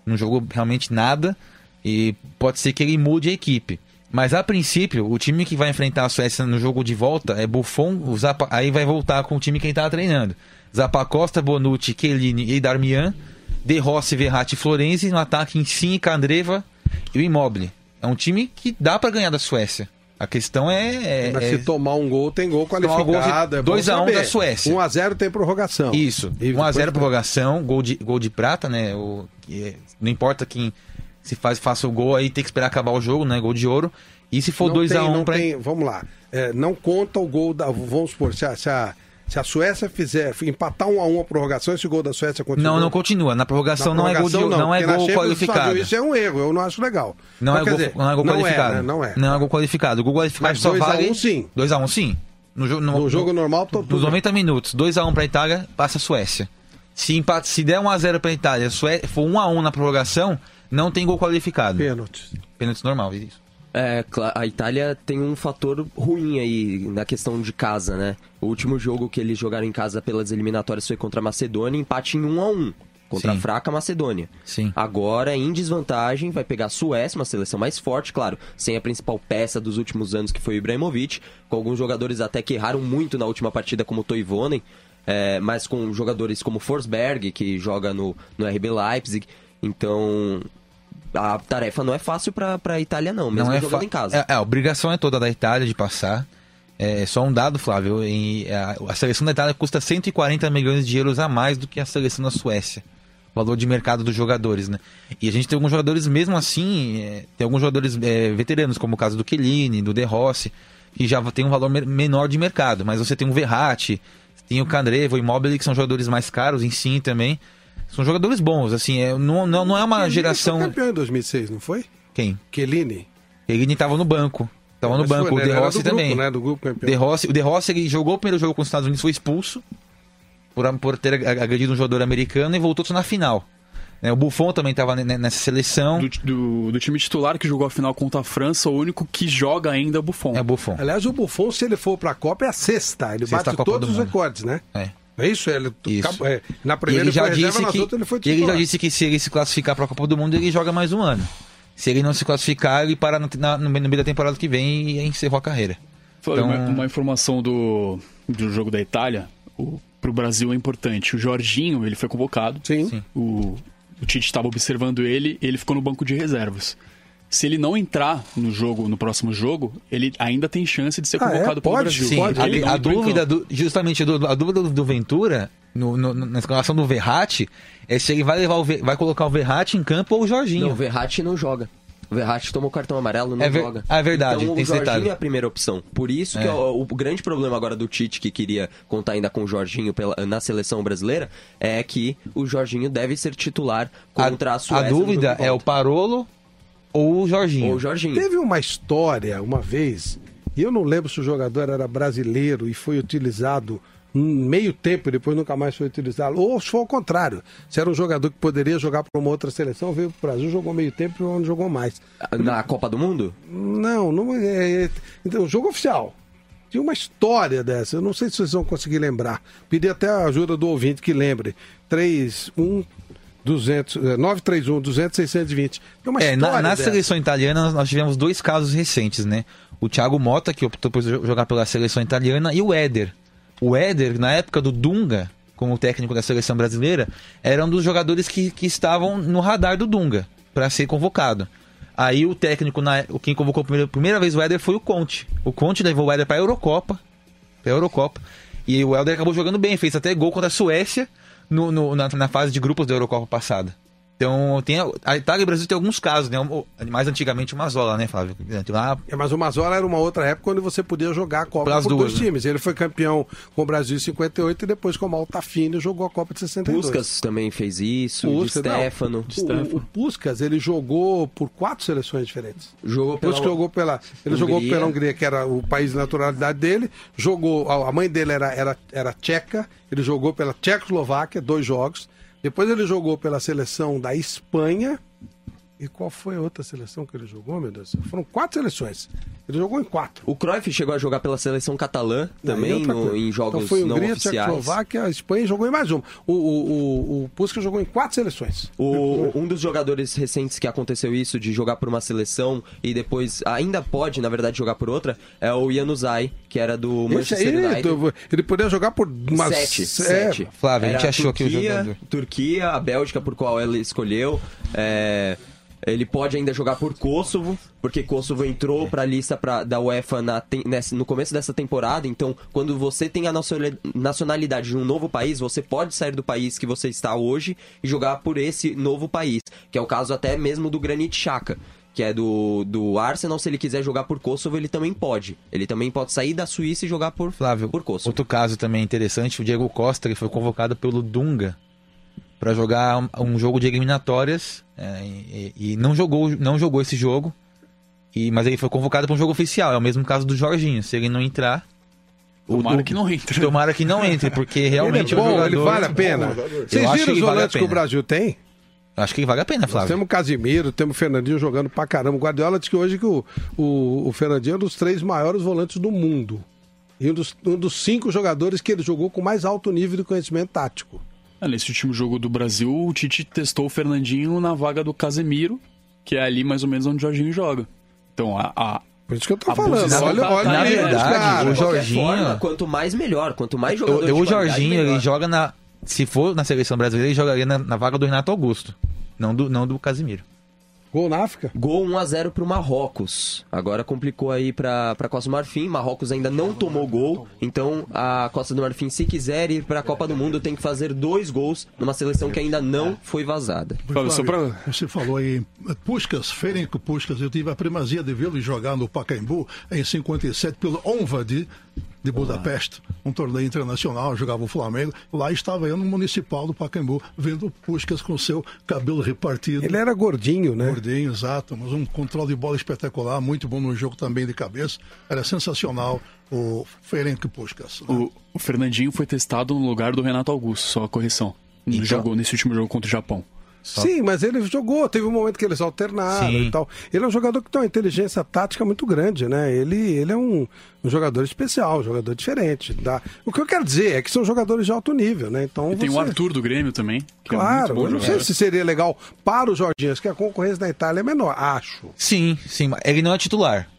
Não jogou realmente nada. E pode ser que ele mude a equipe. Mas a princípio, o time que vai enfrentar a Suécia no jogo de volta é Buffon, o Zappa, aí vai voltar com o time que ele estava treinando. Zappacosta, Bonucci, Chiellini e Darmian. De Rossi, Verratti e Florenzi. No ataque, Insigne, Candreva e o Immobile. É um time que dá para ganhar da Suécia. A questão é... é- Mas é- se tomar um gol, tem gol um qualificado. gol, é bom 2 a 1 saber. da Suécia. 1x0 tem prorrogação. Isso, E 1 a 0 depois- prorrogação, gol de, gol de prata, né? O, é- não importa quem se faz, faça o gol, aí tem que esperar acabar o jogo, né? Gol de ouro. E se for Não 2 tem- a 1 não pra... tem- Vamos lá. É, não conta o gol da. Vamos supor, se a, se a, se a Suécia fizer empatar 1 a 1 a prorrogação, esse gol da Suécia continua. Não, não continua. Na prorrogação, Na não é gol, de, prorrogação, não, é gol qualificado. Isso é um erro, eu não acho legal. Não, Mas é gol, dizer, não é gol qualificado. né? Não é. Não é gol qualificado. O gol qualificado Mas só 2 a 1 vale... sim. 2x1 sim. No, jo- no, No jogo normal, tô- tudo Nos bem. 90 minutos, 2x1 pra Itália, passa a Suécia. Se, empate, se der 1x0 pra Itália, Sué... for 1x1 na prorrogação, não tem gol qualificado. Pênalti. Pênalti normal, isso. É, a Itália tem um fator ruim aí na questão de casa, né? O último jogo que eles jogaram em casa pelas eliminatórias foi contra a Macedônia, empate em 1 a 1 contra Sim. a fraca Macedônia. Sim. Agora, em desvantagem, vai pegar a Suécia, uma seleção mais forte, claro, sem a principal peça dos últimos anos, que foi o Ibrahimovic, com alguns jogadores até que erraram muito na última partida, como o Toivonen, é, mas com jogadores como Forsberg, que joga no, no RB Leipzig. Então, a tarefa não é fácil pra, pra Itália, não, mesmo não é jogando em casa. É, é, a obrigação é toda da Itália de passar. É só um dado, Flávio. em- a, a seleção da Itália custa 140 milhões de euros a mais do que a seleção da Suécia. O valor de mercado dos jogadores, né? E a gente tem alguns jogadores, mesmo assim, é, tem alguns jogadores é, veteranos, como o caso do Chiellini, do De Rossi, que já tem um valor me- menor de mercado. Mas você tem o Verratti, tem o Candreva, o Immobile, que são jogadores mais caros, em sim também. São jogadores bons, assim, é, não, não, não é uma Chiellini geração... Foi campeão em 2006, não foi? Quem? Chiellini. Ele estava no banco. Tava no Mas banco. foi, O né? De Rossi do grupo, também. né? Do grupo campeão. De Rossi, o De Rossi ele jogou o primeiro jogo com os Estados Unidos, foi expulso por, por ter ag- agredido um jogador americano e voltou só na final. né? O Buffon também estava nessa seleção. Do, do, do, time titular que jogou a final contra a França, o único que joga ainda é o Buffon. É o Buffon. Aliás, o Buffon, se ele for para a Copa, é a sexta. Ele sexta bate todos os recordes, né? É. É isso? Ele, Isso. É, na primeira ele já ele foi reserva, disse nas que outras ele foi ele titular. já disse que se ele se classificar para a Copa do Mundo ele joga mais um ano. Se ele não se classificar ele para na- na- no meio no meio da temporada que vem e encerrou a carreira. Foi Então- uma, uma informação do, do jogo da Itália, o, pro Brasil é importante. O Jorginho, ele foi convocado. Sim. Sim. O, o Tite estava observando ele, ele ficou no banco de reservas. Se ele não entrar no jogo, no próximo jogo, ele ainda tem chance de ser Ah, é? convocado pelo Pode? Brasil. Sim, Pode. a, Ele a dúvida, do, justamente do- a dúvida do, do Ventura, no, no- na escalação do Verratti, é se ele vai, levar o, vai colocar o Verratti em campo ou o Jorginho. Não, o Verratti não joga. O Verratti tomou cartão amarelo, não É ver- joga. Ah, é verdade, Então tem o Jorginho detalhe. é a primeira opção. Por isso que É. o, o grande problema agora do Tite, que queria contar ainda com o Jorginho pela- na seleção brasileira, é que o Jorginho deve ser titular contra a, a, Suécia. a dúvida é o. Parolo ou o Jorginho. Ou o Jorginho. Teve uma história, uma vez, e eu não lembro se o jogador era brasileiro e foi utilizado meio tempo e depois nunca mais foi utilizado, ou se foi ao contrário, se era um jogador que poderia jogar para uma outra seleção, veio para o Brasil, jogou meio tempo e não jogou mais. Na Copa do Mundo? Não, não é. é- Então, jogo oficial. Tinha uma história dessa, eu não sei se vocês vão conseguir lembrar. Pedi até a ajuda do ouvinte que lembre. 31 200, eh, 931 200 620. Tem uma É, na, na seleção italiana nós- tivemos dois casos recentes, né? O Thiago Mota, que optou por jo- jogar pela seleção italiana, e o Éder. O Éder, na época do Dunga, como técnico da seleção brasileira, era um dos jogadores que, que estavam no radar do Dunga para ser convocado. Aí o técnico, na, o quem convocou a primeira, primeira vez o Éder foi o Conte. O Conte levou o Éder para a Eurocopa, pra Eurocopa, e o Éder acabou jogando bem, fez até gol contra a Suécia no, no- na, na fase de grupos da Eurocopa passada. Então, tem a, a Itália e o Brasil tem alguns casos, né? O- Mais antigamente o Mazola, né, Flávio? Lá, É, mas o Mazola era uma outra época onde você podia jogar a Copa Pelas duas, dois né? times. Ele foi campeão com o Brasil em 58 e depois com o Altafine jogou a Copa de 62. Puskas também fez isso, de Puskas, não. Stefano. O, o Puskas, ele jogou por quatro seleções diferentes. Jogou pela... Depois que jogou pela. Ele Hungria. jogou pela Hungria, que era o país de naturalidade dele. Jogou. A a mãe dele era, era, era tcheca. Ele jogou pela Tchecoslováquia, dois jogos. Depois ele jogou pela seleção da Espanha. E qual foi a outra seleção que ele jogou, meu Deus? Foram quatro seleções. Ele jogou em quatro. O Cruyff chegou a jogar pela seleção catalã é também, no- em jogos então foi não Hungria, oficiais. Tchecoslováquia, a Espanha jogou em mais uma. O, o, o, o Puskas jogou em quatro seleções. O- um dos jogadores recentes que aconteceu isso, de jogar por uma seleção e depois ainda pode, na verdade, jogar por outra, é o Januzaj, que era do Manchester aí, United. ele poderia jogar por umas Sete, é, sete. Flávio, a gente Era achou que o Turquia, jogador- Turquia, a Bélgica por qual ele escolheu. é, Ele pode ainda jogar por Kosovo, porque Kosovo entrou para a lista pra, da UEFA na nessa- no começo dessa temporada. Então, quando você tem a nacionali- nacionalidade de um novo país, você pode sair do país que você está hoje e jogar por esse novo país. Que é o caso até mesmo do Granit Xhaka. Que é do, do Arsenal, se ele quiser jogar por Kosovo, ele também pode. Ele também pode sair da Suíça e jogar por, Flávio, por Kosovo. outro caso também interessante, o Diego Costa, que foi convocado pelo Dunga para jogar um, um jogo de eliminatórias é, e, e não jogou não jogou esse jogo e mas ele foi convocado para um jogo oficial é o mesmo caso do Jorginho se ele não entrar o- Tomara o- que não entre. tomara que não entre porque realmente ele é o bom, jogador- ele vale a pena. Vocês viram os ele vale volantes que o. Brasil tem? Acho que vale a pena Nós Flávio temos o Casimiro, temos o Fernandinho jogando pra caramba. O Guardiola disse que hoje que o, o, o Fernandinho é um dos três maiores volantes do mundo. E um dos, um dos cinco jogadores que ele jogou com mais alto nível de conhecimento tático. Ah, Nesse último jogo do Brasil, o Tite testou o Fernandinho na vaga do Casemiro, que é ali mais ou menos onde o Jorginho joga. Então, a, a- Por isso que eu tô A falando. Olha, tá- olha na verdade, caras. o Jorginho- forma, quanto mais melhor, quanto mais Eu- jogador eu- de o Jorginho ele joga na se for na seleção brasileira ele jogaria na, na vaga do Renato Augusto não do não do Casimiro Gol na África. Gol 1x0 pro Marrocos. Agora complicou aí pra, pra Costa do Marfim. Marrocos ainda não tomou gol. Então a Costa do Marfim, se quiser ir pra Copa do Mundo, tem que fazer dois gols numa seleção que ainda não foi vazada. Só pra- Você falou aí, Puskas, Ferenc Puskas, eu tive a primazia de vê-lo jogar no Pacaembu em 57 pelo Onva de, Budapeste, um torneio internacional, jogava o Flamengo. Lá estava eu no Municipal do Pacaembu, vendo o Puskas com seu cabelo repartido. Ele era gordinho, né? Gordinho, exato, mas um controle de bola espetacular, muito bom no jogo também de cabeça. Era sensacional o Ferenc Puskas. né? o, o Fernandinho foi testado no lugar do Renato Augusto, só a correção. No Então- jogo, nesse último jogo contra o Japão. Só- Sim, mas ele jogou, teve um momento que eles alternaram Sim. e tal. Ele é um jogador que tem uma inteligência tática muito grande, né? Ele, ele é um, um jogador especial, um jogador diferente. Tá? O que eu quero dizer é que são jogadores de alto nível, né? Então E tem o você- Arthur do Grêmio também. Que é muito Claro, bom eu não sei se seria legal para o Jorginho, que a concorrência da Itália é menor, acho. Sim, sim, mas ele não é titular.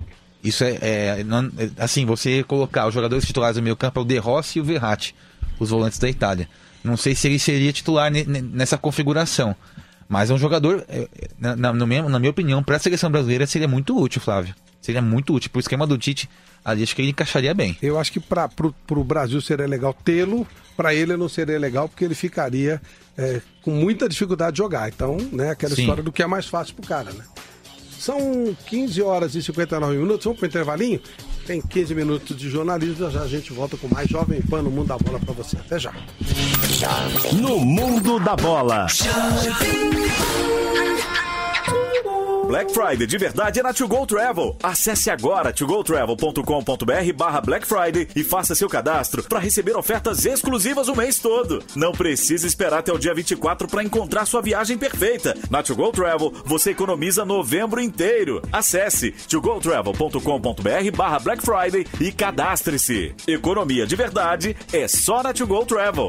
Isso é, é, não- é, assim, você colocar os jogadores titulares do meio campo é o De Rossi e o Verratti, os volantes da Itália. Não sei se ele seria titular ne- ne- nessa configuração. Mas é um jogador, é, é, na, na- mesmo- na minha opinião, para a seleção brasileira seria muito útil, Flávio. Seria muito útil. Pro esquema do Tite, ali acho que ele encaixaria bem. Eu acho que para o Brasil seria legal tê-lo, para ele não seria legal porque ele ficaria é, com muita dificuldade de jogar. Então, né, aquela Sim. história do que é mais fácil pro cara, né? São 15 horas e 59 minutos, vamos pro intervalinho? Tem 15 minutos de jornalismo, já a gente volta com mais Jovem Pan no Mundo da Bola para você. Até já. No mundo da bola. Black Friday de verdade é na To Go Travel. Acesse agora togotravel.com.br barra Black Friday e faça seu cadastro para receber ofertas exclusivas o mês todo. Não precisa esperar até o dia 24 para encontrar sua viagem perfeita. Na To Go Travel, você economiza novembro inteiro. Acesse togotravel.com.br barra Black Friday e cadastre-se. Economia de verdade é só na To Go Travel.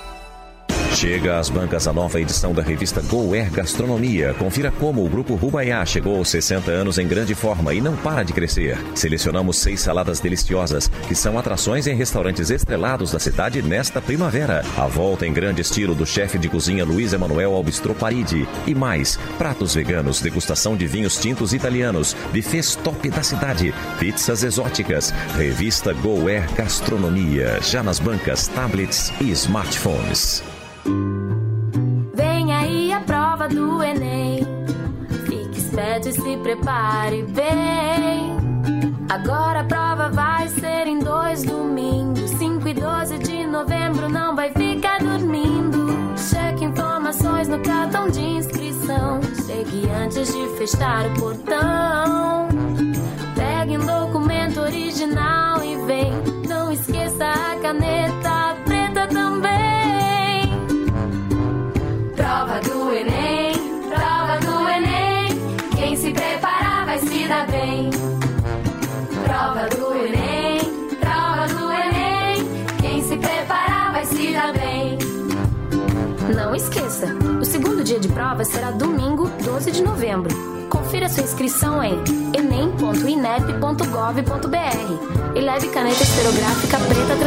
Chega às bancas a nova edição da revista Go Air Gastronomia. Confira como o Grupo Rubaiá chegou aos 60 anos em grande forma e não para de crescer. Selecionamos seis saladas deliciosas, que são atrações em restaurantes estrelados da cidade nesta primavera. A volta em grande estilo do chefe de cozinha Luiz Emanuel Albistro Paridi. E mais, pratos veganos, degustação de vinhos tintos italianos, buffets top da cidade, pizzas exóticas. Revista Go Air Gastronomia, já nas bancas, tablets e smartphones. Vem aí a prova do Enem. Fique esperto e se prepare bem. Agora a prova vai ser em dois domingos. 5 e 12 de novembro, não vai ficar dormindo. Cheque informações no cartão de inscrição. Chegue antes de fechar o portão. Pegue um documento original e vem. Não esqueça a caneta preta também. Prova do Enem, prova do Enem. Quem se preparar vai se dar bem. Prova do Enem, prova do Enem. Quem se preparar vai se dar bem. Não esqueça, o segundo dia de prova será domingo, 12 de novembro. Confira sua inscrição em enem.inep.gov.br e leve caneta esferográfica preta.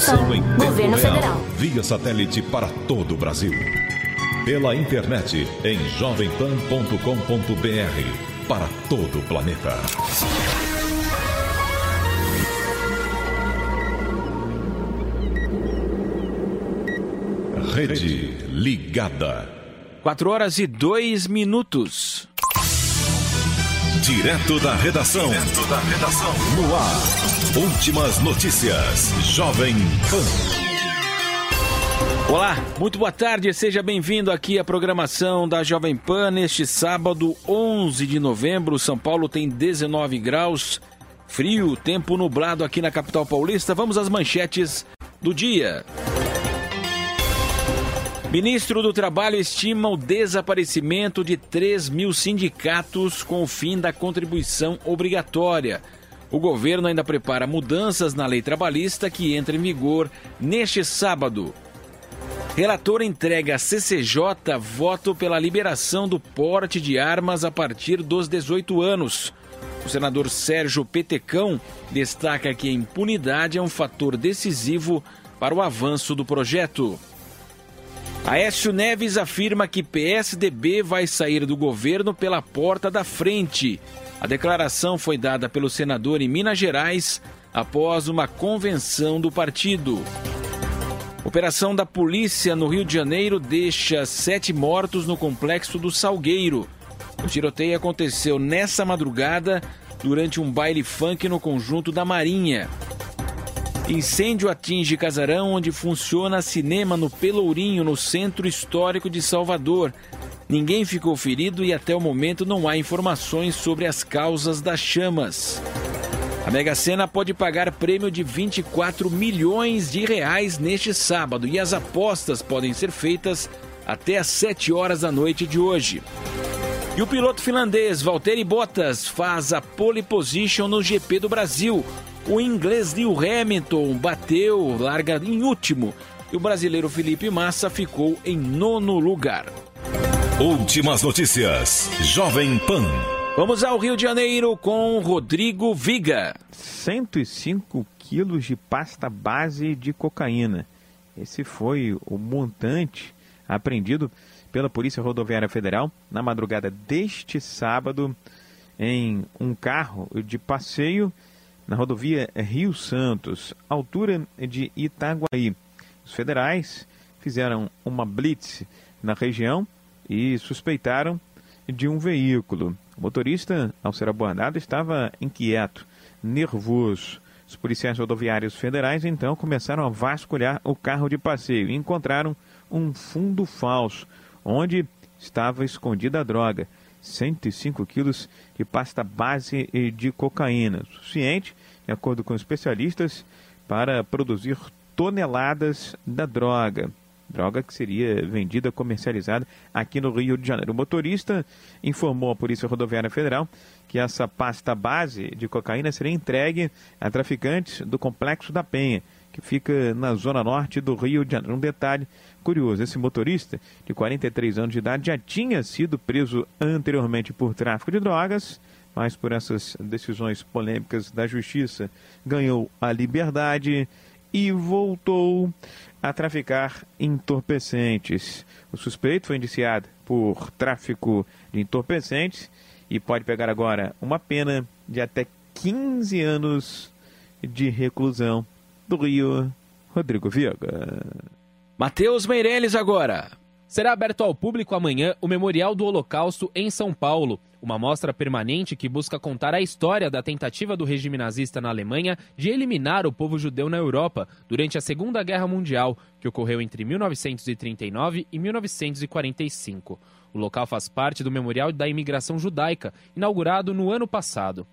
Transmissão em tempo Governo real, Federal. Via satélite para todo o Brasil. Pela internet em jovempan.com.br. Para todo o planeta. Rede Ligada. 4 horas e 2 minutos. Direto da redação. Direto da redação. No ar. Últimas notícias. Jovem Pan. Olá, muito boa tarde, seja bem-vindo aqui à programação da Jovem Pan. Neste sábado, 11 de novembro, São Paulo tem 19 graus, frio, tempo nublado aqui na capital paulista. Vamos às manchetes do dia. Ministro do Trabalho estima o desaparecimento de 3 mil sindicatos com o fim da contribuição obrigatória. O governo ainda prepara mudanças na lei trabalhista que entra em vigor neste sábado. Relator entrega à CCJ voto pela liberação do porte de armas a partir dos 18 anos. O senador Sérgio Petecão destaca que a impunidade é um fator decisivo para o avanço do projeto. Aécio Neves afirma que PSDB vai sair do governo pela porta da frente. A declaração foi dada pelo senador em Minas Gerais após uma convenção do partido. Operação da polícia no Rio de Janeiro deixa sete mortos no complexo do Salgueiro. O tiroteio aconteceu nessa madrugada durante um baile funk no conjunto da Marinha. Incêndio atinge casarão onde funciona cinema no Pelourinho, no centro histórico de Salvador. Ninguém ficou ferido e até o momento não há informações sobre as causas das chamas. A Mega Sena pode pagar prêmio de 24 milhões de reais neste sábado e as apostas podem ser feitas até às 7 horas da noite de hoje. E o piloto finlandês Valtteri Bottas faz a pole position no GP do Brasil. O inglês Lewis Hamilton bateu, larga em último. E o brasileiro Felipe Massa ficou em nono lugar. Últimas notícias. Jovem Pan. Vamos ao Rio de Janeiro com Rodrigo Viga. 105 quilos de pasta base de cocaína. Esse foi o montante apreendido pela Polícia Rodoviária Federal na madrugada deste sábado em um carro de passeio na rodovia Rio Santos, altura de Itaguaí. Os federais fizeram uma blitz na região e suspeitaram de um veículo. O motorista, ao ser abordado, estava inquieto, nervoso. Os policiais rodoviários federais então começaram a vasculhar o carro de passeio e encontraram um fundo falso, onde estava escondida a droga. 105 quilos de pasta base de cocaína, suficiente, de acordo com especialistas, para produzir toneladas da droga. Droga que seria vendida, comercializada aqui no Rio de Janeiro. O motorista informou à Polícia Rodoviária Federal que essa pasta base de cocaína seria entregue a traficantes do Complexo da Penha, que fica na zona norte do Rio de Janeiro. Um detalhe curioso: esse motorista, de 43 anos de idade, já tinha sido preso anteriormente por tráfico de drogas, mas por essas decisões polêmicas da justiça ganhou a liberdade e voltou a traficar entorpecentes. O suspeito foi indiciado por tráfico de entorpecentes e pode pegar agora uma pena de até 15 anos de reclusão. Do Rio, Rodrigo Viega. Matheus Meirelles agora. Será aberto ao público amanhã o Memorial do Holocausto em São Paulo, uma mostra permanente que busca contar a história da tentativa do regime nazista na Alemanha de eliminar o povo judeu na Europa durante a Segunda Guerra Mundial, que ocorreu entre 1939 e 1945. O local faz parte do Memorial da Imigração Judaica, inaugurado no ano passado.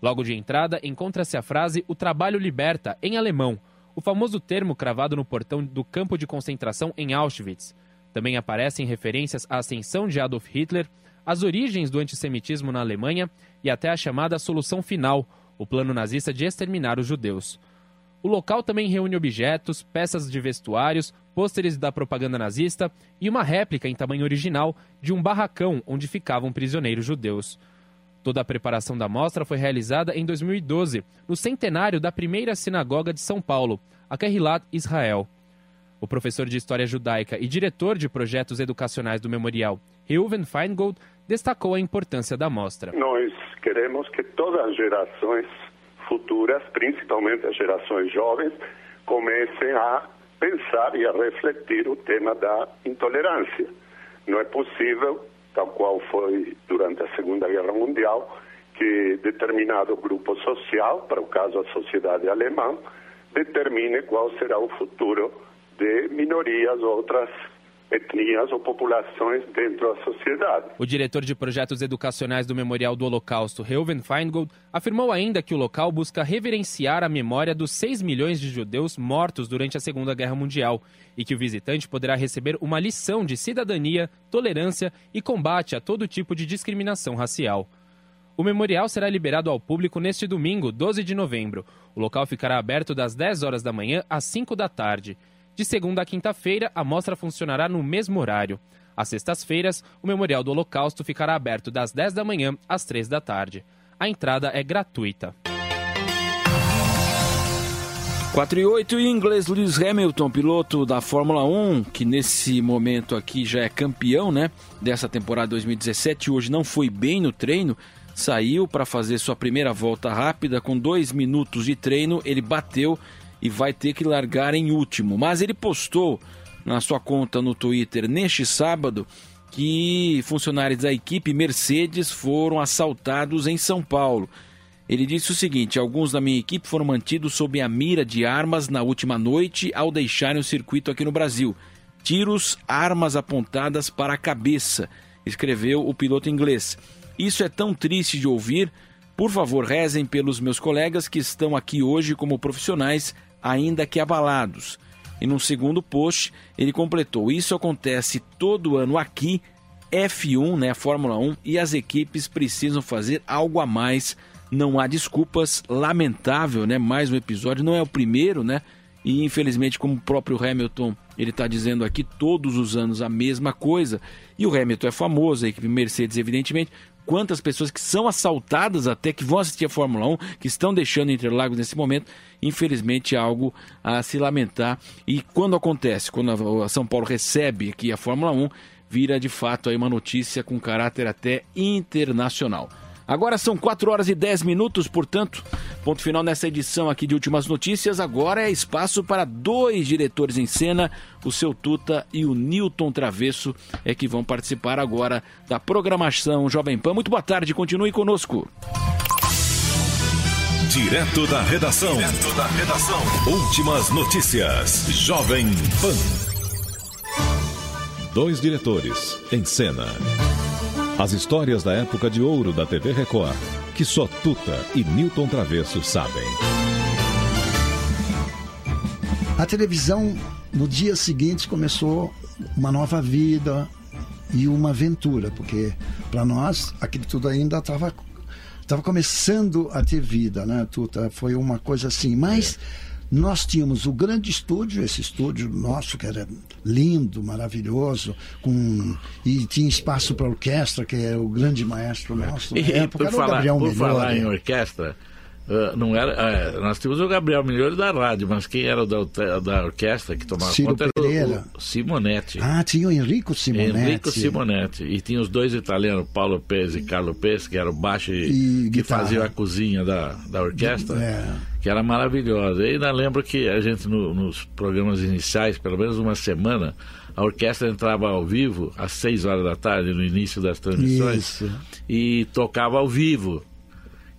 Logo de entrada, encontra-se a frase O trabalho liberta, em alemão, o famoso termo cravado no portão do campo de concentração em Auschwitz. Também aparecem referências à ascensão de Adolf Hitler, às origens do antissemitismo na Alemanha e até a chamada Solução Final, o plano nazista de exterminar os judeus. O local também reúne objetos, peças de vestuários, pôsteres da propaganda nazista e uma réplica em tamanho original de um barracão onde ficavam prisioneiros judeus. Toda a preparação da mostra foi realizada em 2012, no centenário da primeira sinagoga de São Paulo, a Kehilat Israel. O professor de História Judaica e diretor de projetos educacionais do memorial, Reuven Feingold, destacou a importância da mostra. Nós queremos que todas as gerações futuras, principalmente as gerações jovens, comecem a pensar e a refletir o tema da intolerância. Não é possível, tal qual foi durante a Segunda Guerra Mundial, que determinado grupo social, para o caso a sociedade alemã, determine qual será o futuro de minorias, outras etnias ou populações dentro da sociedade. O diretor de projetos educacionais do Memorial do Holocausto, Reuven Feingold, afirmou ainda que o local busca reverenciar a memória dos 6 milhões de judeus mortos durante a Segunda Guerra Mundial e que o visitante poderá receber uma lição de cidadania, tolerância e combate a todo tipo de discriminação racial. O memorial será liberado ao público neste domingo, 12 de novembro. O local ficará aberto das 10 horas da manhã às 5 da tarde. De segunda a quinta-feira, a mostra funcionará no mesmo horário. Às sextas-feiras, o Memorial do Holocausto ficará aberto das 10 da manhã às 3 da tarde. A entrada é gratuita. 4 e 8 em inglês, Lewis Hamilton, piloto da Fórmula 1, que nesse momento aqui já é campeão, né? Dessa temporada 2017, hoje não foi bem no treino, saiu para fazer sua primeira volta rápida com dois minutos de treino, ele bateu e vai ter que largar em último. Mas ele postou na sua conta no Twitter neste sábado que funcionários da equipe Mercedes foram assaltados em São Paulo. Ele disse o seguinte: alguns da minha equipe foram mantidos sob a mira de armas na última noite ao deixarem o circuito aqui no Brasil. Tiros, armas apontadas para a cabeça, escreveu o piloto inglês. Isso é tão triste de ouvir. Por favor, rezem pelos meus colegas que estão aqui hoje como profissionais, ainda que abalados. E num segundo post, ele completou: Isso acontece todo ano aqui, F1, né, Fórmula 1, e as equipes precisam fazer algo a mais. Não há desculpas, lamentável, né? Mais um episódio, não é o primeiro, né? E infelizmente, como o próprio Hamilton ele está dizendo aqui, todos os anos a mesma coisa. E o Hamilton é famoso, a equipe Mercedes, evidentemente. Quantas pessoas que são assaltadas até, que vão assistir a Fórmula 1, que estão deixando Interlagos nesse momento, infelizmente é algo a se lamentar. E quando acontece, quando a São Paulo recebe aqui a Fórmula 1, vira de fato aí uma notícia com caráter até internacional. Agora são 4 horas e 10 minutos, portanto, ponto final nessa edição aqui de Últimas Notícias. Agora é espaço para dois diretores em cena, o seu Tuta e o Newton Travesso, é que vão participar agora da programação Jovem Pan. Muito boa tarde, continue conosco. Direto da redação. Direto da redação. Últimas notícias. Jovem Pan. Dois diretores em cena. As histórias da época de ouro da TV Record, que só Tuta e Newton Travesso sabem. A televisão, no dia seguinte, começou uma nova vida e uma aventura, porque para nós aquilo tudo ainda estava estava começando a ter vida, né, Tuta? Foi uma coisa assim, mas nós tínhamos o grande estúdio, esse estúdio nosso que era lindo, maravilhoso, com e tinha espaço para orquestra, que é o grande maestro nosso E, época, por falar, Gabriel por falar em orquestra, ah, não era, ah, nós tínhamos o Gabriel Milhões da rádio, mas quem era da, da orquestra que tomava Ciro conta era o- Pereira. o Simonetti. Ah, tinha o Enrico Simonetti. Enrico Simonetti. E tinha os dois italianos, Paulo Pez e Carlo Pez, que eram baixo e, E que faziam a cozinha da, da orquestra, É. que era maravilhosa. E ainda lembro que a gente, no- nos programas iniciais, pelo menos uma semana, a orquestra entrava ao vivo às seis horas da tarde, no início das transmissões, Isso. e tocava ao vivo.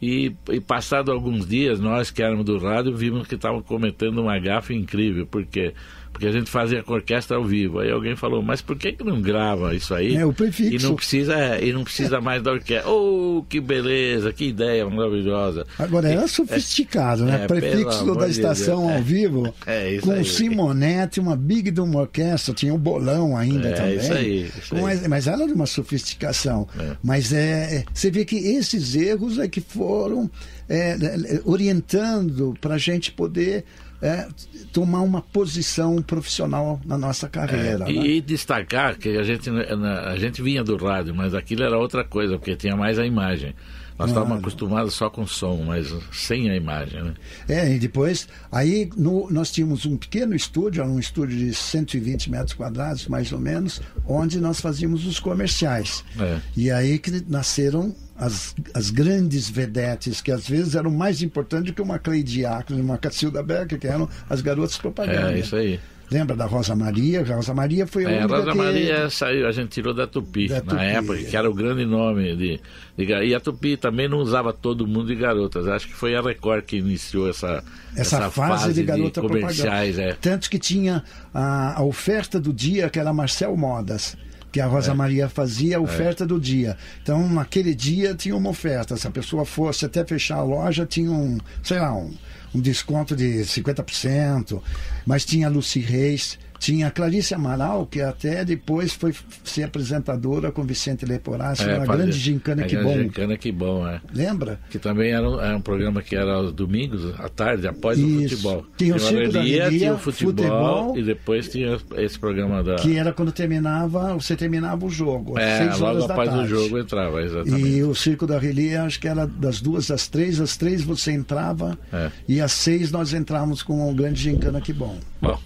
E, e passado alguns dias, nós que éramos do rádio, vimos que estavam cometendo uma gafe incrível, porque porque a gente fazia com a orquestra ao vivo. Aí alguém falou, mas por que, que não grava isso aí? É, o prefixo. E não precisa, é, e não precisa mais da orquestra. Oh, que beleza, que ideia maravilhosa. Agora era É, sofisticado, né? é, Prefixo da estação Deus. ao É. vivo. É isso com aí. o Simonetti, uma big de uma orquestra, tinha o bolão ainda É, também. isso aí, isso aí. Mas, era de uma sofisticação. É. Mas é, é, você vê que esses erros é que foram é, é, orientando para a gente poder é, tomar uma posição profissional na nossa carreira. É, né? e, e destacar que a gente, na- a gente vinha do rádio, mas aquilo era outra coisa, porque tinha mais a imagem. Nós estávamos acostumados só com som, mas sem a imagem, né? É, e depois, aí no- nós tínhamos um pequeno estúdio, um estúdio de 120 metros quadrados, mais ou menos, onde nós fazíamos os comerciais. É. E aí que nasceram as, as grandes vedetes, que às vezes eram mais importantes do que uma e uma Cacilda Becker, que eram as garotas propaganda. É, isso aí. Lembra da Rosa Maria? A Rosa Maria foi a É, a única Rosa que... Maria saiu, a gente tirou da Tupi, Da na Tupi, época, é. que era o grande nome de, de E a Tupi também não usava todo mundo de garotas. Acho que foi a Record que iniciou essa, essa, fase, de garota comerciais. propaganda. É. Tanto que tinha a, a oferta do dia, que era Marcel Modas. Que a Rosa É. Maria fazia a oferta do dia. Então, naquele dia tinha uma oferta. Se a pessoa fosse até fechar a loja, tinha um, sei lá, um, um desconto de 50%. Mas tinha a Lucy Reis, tinha a Clarice Amaral, que até depois foi ser apresentadora com Vicente Leporassi, É, uma fazia- grande gincana que bom. Gincana que bom, é. Lembra? Que também era um, era um programa que era aos domingos, à tarde, após o Isso. futebol. Tinha o Circo da Alegria, tinha o futebol, futebol. e depois tinha esse programa da. Que era quando terminava, você terminava o jogo, é, seis horas logo da após tarde. o jogo entrava, exatamente. E o Circo da Relia, acho que era das duas às três, às três você entrava É. e às seis nós entrávamos com um grande gincana, que bom. Bom,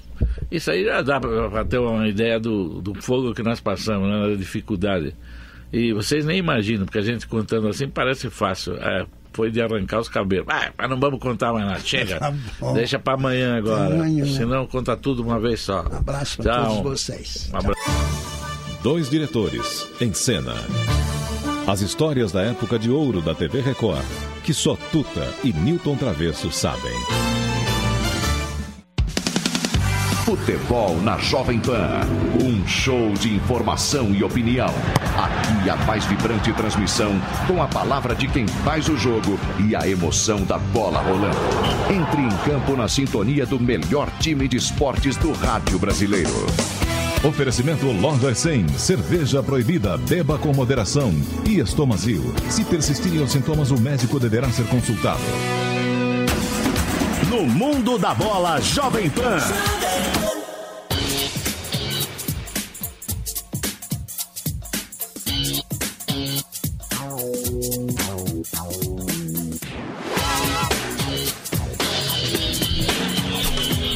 isso aí já dá para ter uma ideia do, do fogo que nós passamos, né, da dificuldade. E vocês nem imaginam, porque a gente contando assim parece fácil. É, foi de arrancar os cabelos. Ah, mas não vamos contar mais nada. Chega. Tá. Deixa pra amanhã agora. Amanhã. Senão conta tudo uma vez só. Um abraço pra todos vocês. Um. Dois diretores em cena. As histórias da época de ouro da TV Record, que só Tuta e Newton Travesso sabem. Futebol na Jovem Pan. Um show de informação e opinião. Aqui a mais vibrante transmissão com a palavra de quem faz o jogo e a emoção da bola rolando. Entre em campo na sintonia do melhor time de esportes do rádio brasileiro. Oferecimento Lojas 100, cerveja proibida, beba com moderação. E Estomazil. Se persistirem os sintomas, o médico deverá ser consultado. No mundo da bola Jovem Pan.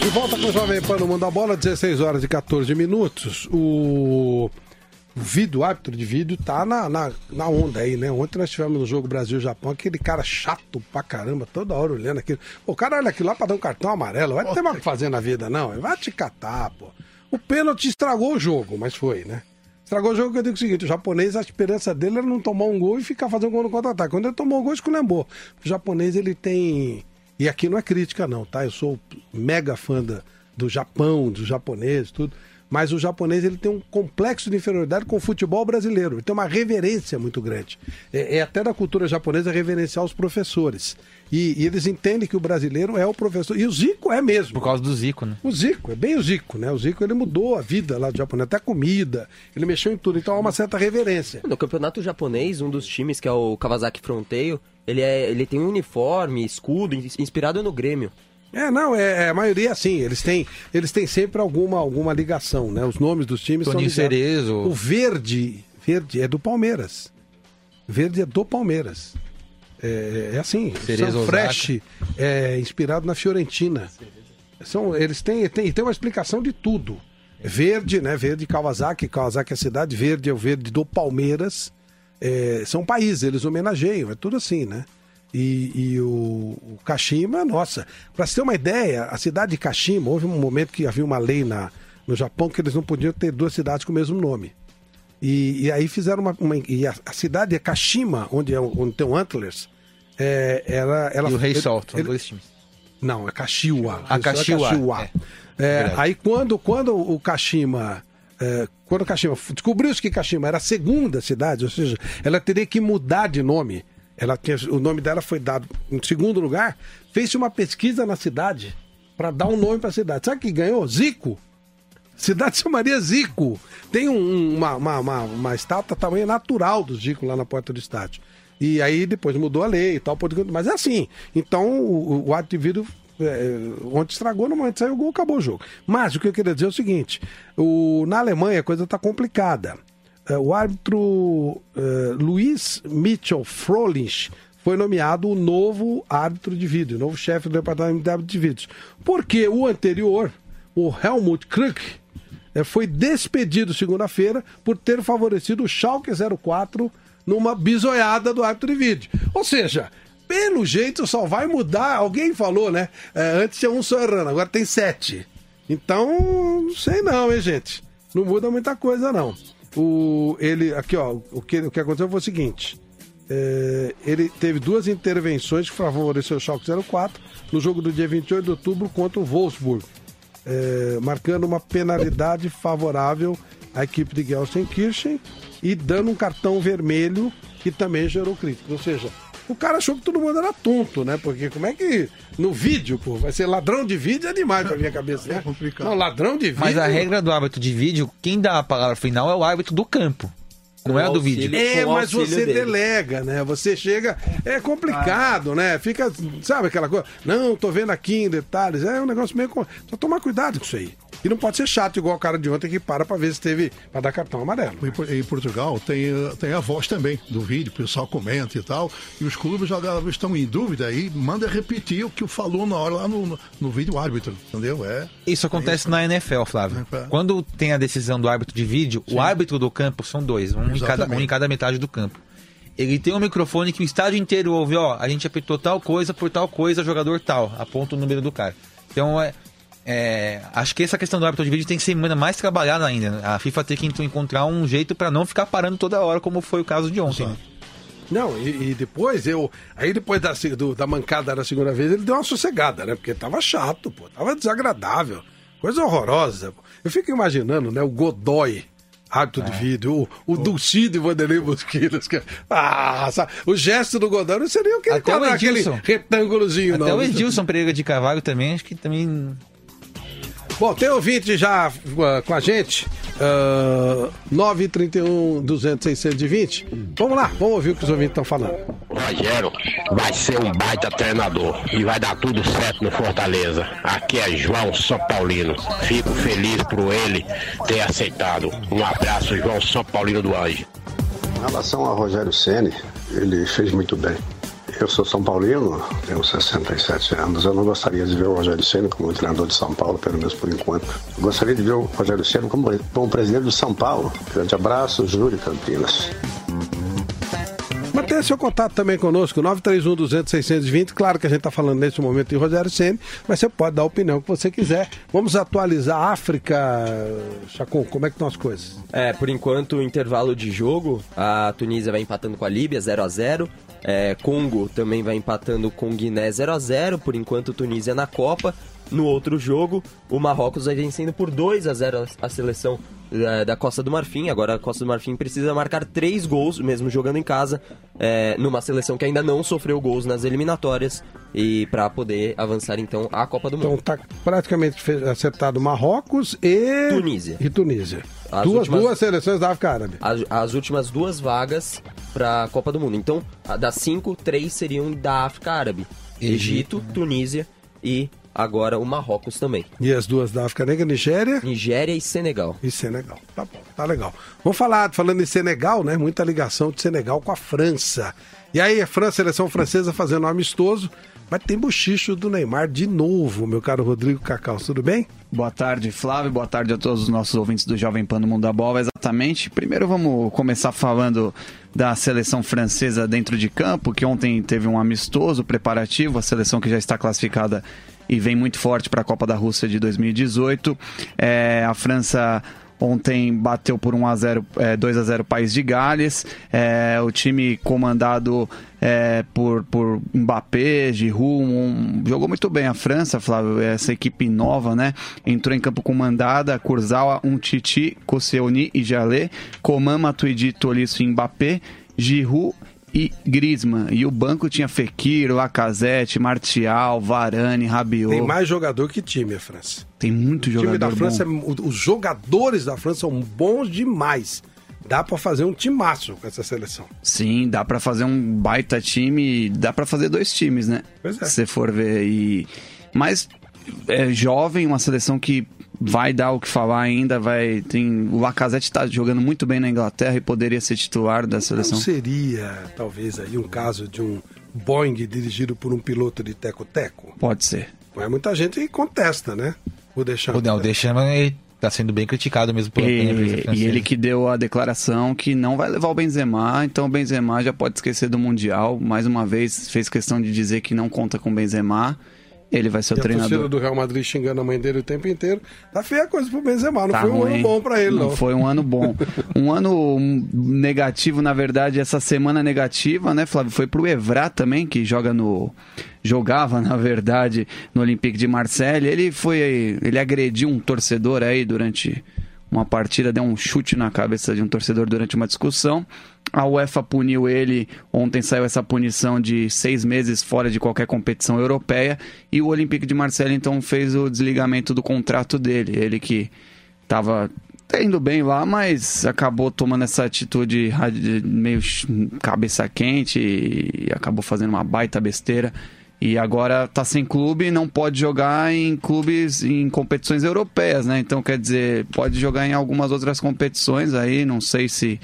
De volta com o Jovem Pan no Mundo da Bola, 16 horas e 14 minutos. O vídeo, o árbitro de vídeo, tá na, na, na onda aí, né? Ontem nós tivemos no jogo Brasil-Japão aquele cara chato pra caramba, toda hora olhando aquilo. O cara olha aquilo lá pra dar um cartão amarelo, vai ter mais o que fazer na vida, não. Vai te catar, pô. O pênalti estragou o jogo, mas foi, né? Estragou o jogo que eu digo o seguinte: o japonês, a esperança dele era não tomar um gol e ficar fazendo gol no contra-ataque. Quando ele tomou o gol, esculhambou. O japonês, ele tem. E aqui não é crítica, não, tá? Eu sou mega fã da, do Japão, dos japoneses, tudo. Mas o japonês ele tem um complexo de inferioridade com o futebol brasileiro. Ele tem uma reverência muito grande. É, é até da cultura japonesa reverenciar os professores. E, e eles entendem que o brasileiro é o professor. E o Zico é mesmo. Por causa do Zico, né? O Zico, é bem o Zico, né? O Zico ele mudou a vida lá do japonês, até a comida, ele mexeu em tudo, então há uma certa reverência. No campeonato japonês, um dos times, que é o Kawasaki Fronteio, ele, é, ele tem um uniforme, escudo, ins- inspirado no Grêmio. É, não, é, é a maioria assim, eles têm, eles têm sempre alguma, alguma ligação, né? Os nomes dos times Toninho são ligados. Cerezo. O verde, verde é do Palmeiras. Verde é do Palmeiras. É, é assim, Cerezo. Fresh é inspirado na Fiorentina. São, eles têm, têm, têm uma explicação de tudo. Verde, né? Verde Kawasaki, Kawasaki é a cidade, verde é o verde do Palmeiras. É, são países, eles homenageiam, é tudo assim, né? E, e o, o Kashima, nossa, para você ter uma ideia, a cidade de Kashima, houve um momento que havia uma lei na, no Japão que eles não podiam ter duas cidades com o mesmo nome. E, e aí fizeram uma. uma- e a, a cidade é Kashima, onde, é, onde tem o Antlers. É, ela, ela, E o Rei ele- dois times. Não, é Kashiwa. Isso é Kashiwa, Kashiwa. é. É, aí quando, quando o Kashima. é, quando o Kashima descobriu-se que Kashima era a segunda cidade, ou seja, ela teria que mudar de nome. Ela tinha, o nome dela foi dado em segundo lugar. Fez-se uma pesquisa na cidade para dar um nome para a cidade. Sabe que ganhou? Zico. Cidade se chamaria Zico. Tem um- um- uma, uma, uma, uma estátua tamanho natural do Zico lá na porta do estádio. E aí depois mudou a lei e tal, mas é assim. Então o, o ato de vidro, é, onde estragou, no momento saiu o gol, acabou o jogo. Mas o que eu queria dizer é o seguinte: o, na Alemanha a coisa está complicada. É, o árbitro é, Luiz Mitchell Frolich foi nomeado o novo árbitro de vídeo, o novo chefe do departamento de árbitro de vídeos. Porque o anterior, o Helmut Krug, eh, foi despedido segunda-feira por ter favorecido o Schalke 04 numa bisoiada do árbitro de vídeo. Ou seja, pelo jeito só vai mudar. Alguém falou, né? Antes tinha um só errando, agora tem sete. Então, não sei não, hein, gente. Não muda muita coisa, não. O, ele, aqui, ó, o que, o que aconteceu foi o seguinte. É, ele teve duas intervenções que favoreceu o Schalke 04 no jogo do dia 28 de outubro contra o Wolfsburg, é, marcando uma penalidade favorável à equipe de Gelsenkirchen e dando um cartão vermelho que também gerou críticas. Ou seja, o cara achou que todo mundo era tonto, né? Porque como é que no vídeo, pô, vai ser ladrão de vídeo é demais pra minha cabeça, né? Não, ladrão de vídeo. Mas a regra do árbitro de vídeo, quem dá a palavra final é o árbitro do campo. Não é a do vídeo. É, mas você delega, né? Você chega. É complicado, né? Fica. Sabe aquela coisa? Não, tô vendo aqui em detalhes. É um negócio meio. Só tomar cuidado com isso aí. E não pode ser chato igual o cara de ontem que para pra ver se teve. pra dar cartão amarelo. Em, Por- em Portugal tem, tem a voz também do vídeo, o pessoal comenta e tal. E os clubes já estão em dúvida aí, manda repetir o que falou na hora lá no, no, no vídeo árbitro, entendeu? É. Isso acontece na NFL, Flávio. NFL. Quando tem a decisão do árbitro de vídeo, o árbitro do campo são dois, um em, cada, um em cada metade do campo. ele tem um microfone que o estádio inteiro ouve, ó, a gente apertou tal coisa por tal coisa, jogador tal, aponta o número do cara. Então, é, é, acho que essa questão do árbitro de vídeo tem que ser ainda mais trabalhada ainda. A FIFA tem que encontrar um jeito para não ficar parando toda hora, como foi o caso de ontem. Não, e, e depois eu. Aí depois da, do- da mancada da segunda vez, ele deu uma sossegada, né? Porque tava chato, pô. Tava desagradável. Coisa horrorosa. pô. Eu fico imaginando, né? O Godoy. Árbitro de vídeo, o, o Dulcido e Vanderlei Mosquitos. que- Ah, sabe? o gesto do Godoy não seria o que ele Até o quadrar aquele retângulozinho, Até não. o Edilson Pereira de Carvalho também, acho que também. Bom, tem ouvinte já uh, com a gente. Uh, 931 200 620. Vamos lá, vamos ouvir o que os ouvintes estão falando. Rogério vai ser um baita treinador e vai dar tudo certo no Fortaleza. Aqui é João São Paulino. Fico feliz por ele ter aceitado. Um abraço, João São Paulino do Anjo. Em relação a Rogério Ceni, ele fez muito bem. Eu sou São Paulino, tenho 67 anos. Eu não gostaria de ver o Rogério Ceni como treinador de São Paulo, pelo menos por enquanto. Eu gostaria de ver o Rogério Ceni como, como presidente do São Paulo. Grande abraço, Júlio Campinas. Mantenha seu contato também conosco, 931 200 620. Claro que a gente está falando nesse momento de Rogério Ceni, mas você pode dar a opinião que você quiser. Vamos atualizar a África, Chacon, como é que estão as coisas? É, por enquanto, intervalo de jogo, a Tunísia vai empatando com a Líbia 0 a 0 é, Congo também vai empatando com Guiné 0 a 0 por enquanto Tunísia na Copa. No outro jogo, o Marrocos vai vencendo por 2 a 0 a seleção é, da Costa do Marfim. Agora a Costa do Marfim precisa marcar três gols, mesmo jogando em casa, é, numa seleção que ainda não sofreu gols nas eliminatórias e para poder avançar então à Copa do Mundo. Então tá praticamente acertado Marrocos e Tunísia. E Tunísia. As duas, últimas- duas seleções da África Árabe. as, as últimas duas vagas para a Copa do Mundo. Então, das cinco, três seriam da África Árabe: Egito, Tunísia e agora o Marrocos também. E as duas da África Negra, Nigéria? Nigéria e Senegal. E Senegal. Tá bom, tá legal. Vamos falar, falando em Senegal, né? Muita ligação de Senegal com a França. E aí, a França, seleção francesa fazendo um amistoso, mas tem bochicho do Neymar de novo, meu caro Rodrigo Cacau, tudo bem? Boa tarde, Flávio. Boa tarde a todos os nossos ouvintes do Jovem Pan do Mundo da Bola. Exatamente. Primeiro vamos começar falando da seleção francesa dentro de campo, que ontem teve um amistoso preparativo, a seleção que já está classificada e vem muito forte para a Copa da Rússia de 2018. É, a França Ontem bateu por 1 a 0, é, 2 a 0 País de Gales. É, o time comandado é, por, por Mbappé, Giroud, um- jogou muito bem a França, Flávio. Essa equipe nova, né? Entrou em campo com Mandada, Kurzawa, Umtiti, Koscielny e Jalé, Coman, Matuidi, Tolisso e Mbappé, Giroud e Griezmann. E o banco tinha Fekir, Lacazette, Martial, Varane, Rabiot. Tem mais jogador que time, a França. Tem muito O jogador time da França, é- os jogadores da França são bons demais. Dá pra fazer um timaço com essa seleção. Sim, dá pra fazer um baita time, dá pra fazer dois times, né? Pois é. Se você for ver e mas é jovem, uma seleção que vai dar o que falar ainda, vai tem o Lacazette tá jogando muito bem na Inglaterra e poderia ser titular da seleção. Não seria, talvez, aí um caso de um Boeing dirigido por um piloto de teco-teco? Pode ser. Mas muita gente contesta, né? O Deschamps. O, não, o Deschamps ele tá sendo bem criticado mesmo pela E, e ele que deu a declaração que não vai levar o Benzema, então o Benzema já pode esquecer do Mundial. Mais uma vez fez questão de dizer que não conta com o Benzema. Ele vai ser o E a torcida treinador. do Real Madrid xingando a mãe dele o tempo inteiro. Tá feia a coisa pro Benzema. Não Tá foi um ruim. ano bom pra ele, não. foi um ano bom. Um ano negativo, na verdade, essa semana negativa, né, Flávio? Foi pro Evra também, que joga no. Jogava, na verdade, no Olympique de Marseille. Ele foi. Ele agrediu um torcedor aí durante uma partida, deu um chute na cabeça de um torcedor durante uma discussão. A UEFA puniu ele. Ontem saiu essa punição de seis meses fora de qualquer competição europeia. E o Olympique de Marseille então fez o desligamento do contrato dele. Ele que estava indo bem lá, mas acabou tomando essa atitude meio cabeça quente e acabou fazendo uma baita besteira. E agora tá sem clube não pode jogar em clubes, em competições europeias, né? Então, quer dizer, pode jogar em algumas outras competições aí, não sei se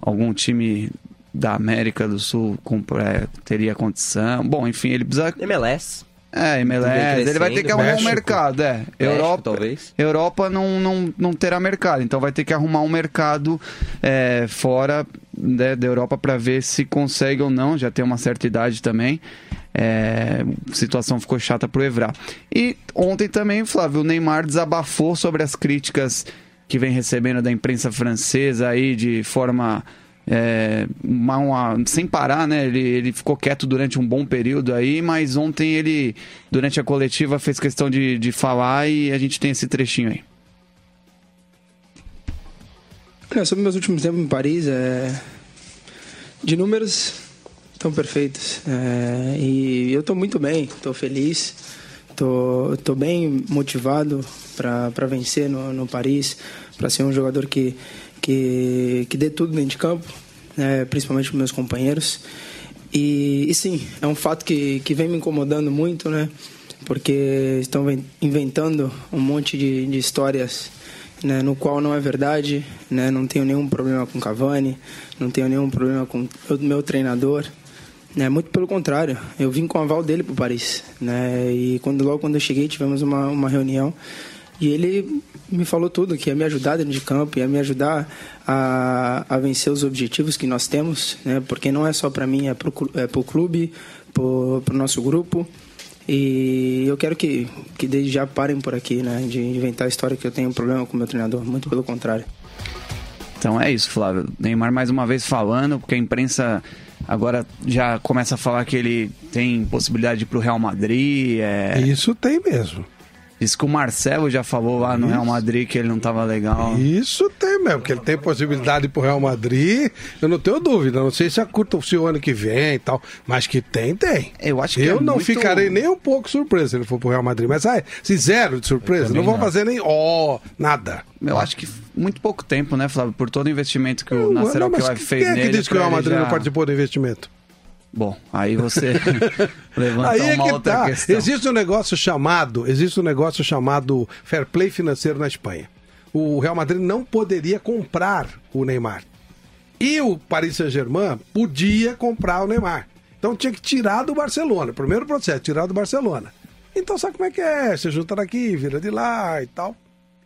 algum time da América do Sul é, teria condição. Bom, enfim, ele precisa. MLS. É, MLS, ele vai ter que arrumar um mercado, é. México, Europa, talvez. Europa não, não, não terá mercado, então vai ter que arrumar um mercado é, fora né, da Europa para ver se consegue ou não, já tem uma certa idade também. É, a situação ficou chata pro Evra. E ontem também, Flávio, o Neymar desabafou sobre as críticas que vem recebendo da imprensa francesa aí de forma é, uma- uma- sem parar, né? Ele, ele ficou quieto durante um bom período aí, mas ontem ele, durante a coletiva, fez questão de, de falar e a gente tem esse trechinho aí. Não, sobre meus últimos tempos em Paris, é... de números estão perfeitos. É... E eu estou muito bem, estou feliz, estou tô, tô bem motivado para vencer no, no Paris, para ser um jogador que, que, que dê tudo dentro de campo, né, principalmente com meus companheiros. E, e sim, é um fato que, que vem me incomodando muito, né? Porque estão ven- inventando um monte de, de histórias né, no qual não é verdade, né, não tenho nenhum problema com Cavani, não tenho nenhum problema com o meu treinador, né, muito pelo contrário, eu vim com o aval dele para Paris, né, e quando logo quando eu cheguei tivemos uma, uma reunião e ele me falou tudo, que ia me ajudar dentro de campo, ia me ajudar a, a vencer os objetivos que nós temos, né, porque não é só para mim, é para o clube, para o nosso grupo. E eu quero que, que desde já parem por aqui, né? De inventar a história que eu tenho um problema com o meu treinador. Muito pelo contrário. Então é isso, Flávio. Neymar mais uma vez falando, porque a imprensa agora já começa a falar que ele tem possibilidade de ir pro Real Madrid. É... Isso tem mesmo. Diz que o Marcelo já falou lá no Real Madrid que ele não tava legal. Isso tem mesmo, que ele tem possibilidade pro Real Madrid. Eu não tenho dúvida. Não sei se a curta se o ano que vem e tal. Mas que tem, tem. Eu acho que Eu é não muito- ficarei nem um pouco surpreso se ele for pro Real Madrid. Mas ah, se zero de surpresa, não vão não. fazer nem ó, nada. Eu acho que muito pouco tempo, né, Flávio? Por todo o investimento que o Não, Nasser Al-Khelaifi fez quem é que nele. disse que o Real Madrid já- não participou do investimento? Bom, aí você levanta Aí é uma que outra tá. questão. Existe um negócio chamado, existe um negócio chamado fair play financeiro na Espanha. O Real Madrid não poderia comprar o Neymar. E o Paris Saint-Germain podia comprar o Neymar. Então tinha que tirar do Barcelona. Primeiro processo, tirar do Barcelona. Então sabe como é que é? Você junta daqui, vira de lá e tal.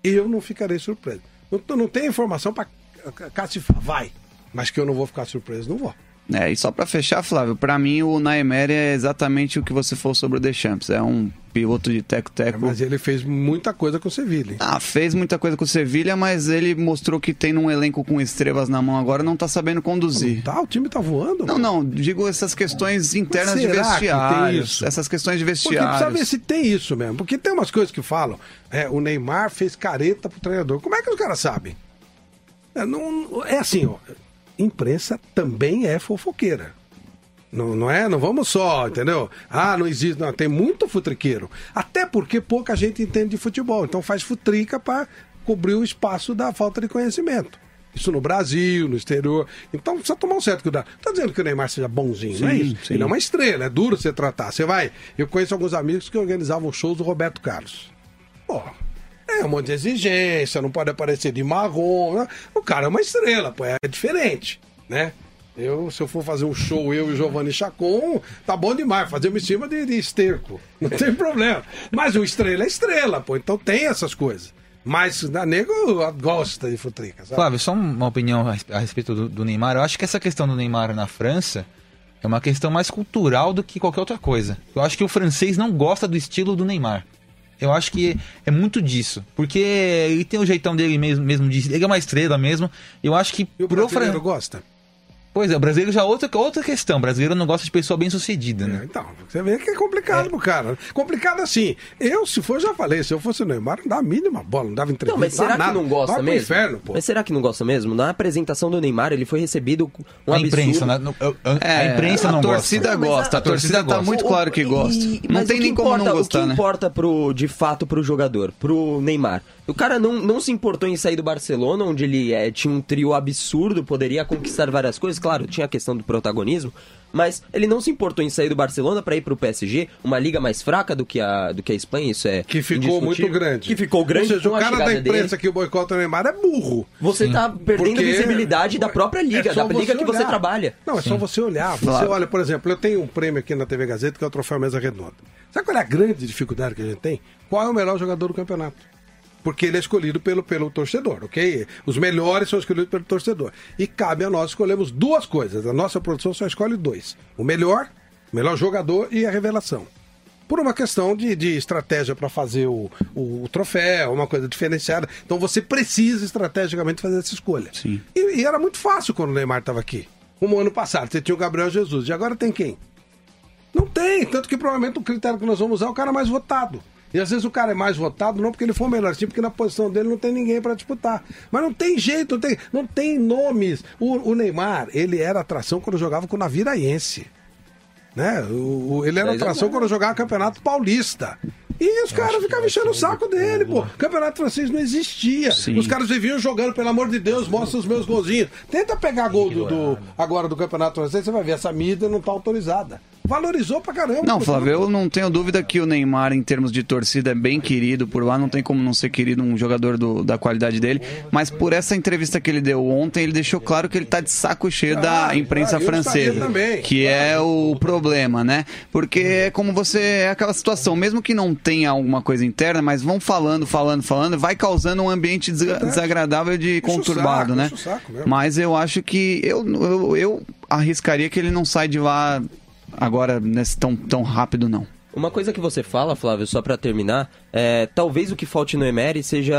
Eu não ficarei surpreso. Não, não tenho informação para cacifar, vai. Mas que eu não vou ficar surpreso, não vou. É, e só pra fechar, Flávio, pra mim o Naemer é exatamente o que você falou sobre o Deschamps. É um piloto de teco-teco. Mas ele fez muita coisa com o Sevilla. hein? Ah, fez muita coisa com o Sevilha, mas ele mostrou que tem um elenco com estrelas na mão agora não tá sabendo conduzir. Tá, o time tá voando. Não, não, digo essas questões internas de vestiário. Essas questões de Porque precisa vestiário. ver se tem isso mesmo. Porque tem umas coisas que falam. É, o Neymar fez careta pro treinador. Como é que os caras sabem? É, não- é assim, ó. Imprensa também é fofoqueira. Não, não é? Não vamos só, entendeu? Ah, não existe. Não, tem muito futriqueiro. Até porque pouca gente entende de futebol. Então faz futrica para cobrir o espaço da falta de conhecimento. Isso no Brasil, no exterior. Então precisa tomar um certo cuidado. Não tá dizendo que o Neymar seja bonzinho, não é Sim, isso? sim. Ele é uma estrela, é duro você tratar. Você vai. Eu conheço alguns amigos que organizavam shows do Roberto Carlos. Pô, é um monte de exigência, não pode aparecer de marrom. né? O cara é uma estrela, pô, é diferente, né? Eu, se eu for fazer um show, eu e Giovanni Chacon, tá bom demais, fazemos em cima de, de esterco. Não tem problema. Mas o estrela é estrela, pô, então tem essas coisas. Mas o nego gosta de futrica, sabe? Flávio, só uma opinião a respeito do, do Neymar. Eu acho que essa questão do Neymar na França é uma questão mais cultural do que qualquer outra coisa. Eu acho que o francês não gosta do estilo do Neymar. Eu acho que é muito disso. Porque ele tem o jeitão dele mesmo, mesmo de, ele é uma estrela mesmo. Eu acho que E o pro brasileiro Fran- gosta? Pois é, o brasileiro já é outra, outra questão. O brasileiro não gosta de pessoa bem sucedida, né? Então, você vê que é complicado pro cara. Complicado assim. Eu, se for, já falei, se eu fosse o Neymar, não dá a mínima bola, não dava entrevista. Não, mas será que nada. não gosta Vai mesmo? inferno, pô. Mas será que não gosta mesmo? Na apresentação do Neymar, ele foi recebido com um A absurdo. imprensa, né? No- eu- eu- a imprensa não a gosta. torcida Não, mas gosta, a- a torcida tá muito claro que gosta. E- Não tem que nem como importa, não gostar, O que né? importa pro, de fato pro jogador, pro Neymar? O cara não, não se importou em sair do Barcelona, onde ele é, tinha um trio absurdo, poderia conquistar várias coisas. Claro, tinha a questão do protagonismo, mas ele não se importou em sair do Barcelona para ir pro PSG, uma liga mais fraca do que a, do que a Espanha, isso é Que ficou muito grande. Que ficou grande Ou seja, com o a cara da imprensa dele. que boicota o Neymar é burro. Você tá perdendo Porque visibilidade da própria liga, é da liga que você olhar. trabalha. Não, é só você olhar. Você Claro. olha, por exemplo, eu tenho um prêmio aqui na TV Gazeta que é o Troféu Mesa Redonda. Sabe qual é a grande dificuldade que a gente tem? Qual é o melhor jogador do campeonato? Porque ele é escolhido pelo, pelo torcedor, ok? Os melhores são escolhidos pelo torcedor. E cabe a nós escolhermos duas coisas. A nossa produção só escolhe dois: o melhor, o melhor jogador e a revelação. Por uma questão de, de estratégia para fazer o, o, o troféu, uma coisa diferenciada. Então você precisa estrategicamente fazer essa escolha. Sim. E, e era muito fácil quando o Neymar estava aqui. Como ano passado, você tinha o Gabriel Jesus. E agora tem quem? Não tem. Tanto que provavelmente o critério que nós vamos usar é o cara mais votado. E às vezes o cara é mais votado não porque ele for o melhor time, porque na posição dele não tem ninguém para disputar. Mas não tem jeito, não tem, não tem nomes. O, o Neymar, ele era atração quando jogava com o Naviraense. Né? O, o- ele era atração quando jogava Campeonato Paulista. E os caras ficavam enchendo o saco dele, pô. Campeonato francês não existia. Sim. Os caras viviam jogando, pelo amor de Deus, mostra os meus golzinhos. Tenta pegar gol do, do- agora do Campeonato francês, você vai ver, essa mídia não tá autorizada. Valorizou pra caramba. Não. Flávio, eu não tenho dúvida que o Neymar, em termos de torcida, é bem querido por lá. Não tem como não ser querido um jogador do- da qualidade dele. Mas por essa entrevista que ele deu ontem, ele deixou claro que ele tá de saco cheio da imprensa ah, francesa. que é o problema, né? Porque é como você. É aquela situação, mesmo que não tenha alguma coisa interna, mas vão falando, falando, falando, vai causando um ambiente des- desagradável de conturbado, saco, né? Mas eu acho que. Eu, eu, eu arriscaria que ele não sai de lá agora nesse tão, tão rápido, não. Uma coisa que você fala, Flávio, só pra terminar, é, talvez o que falte no Emery seja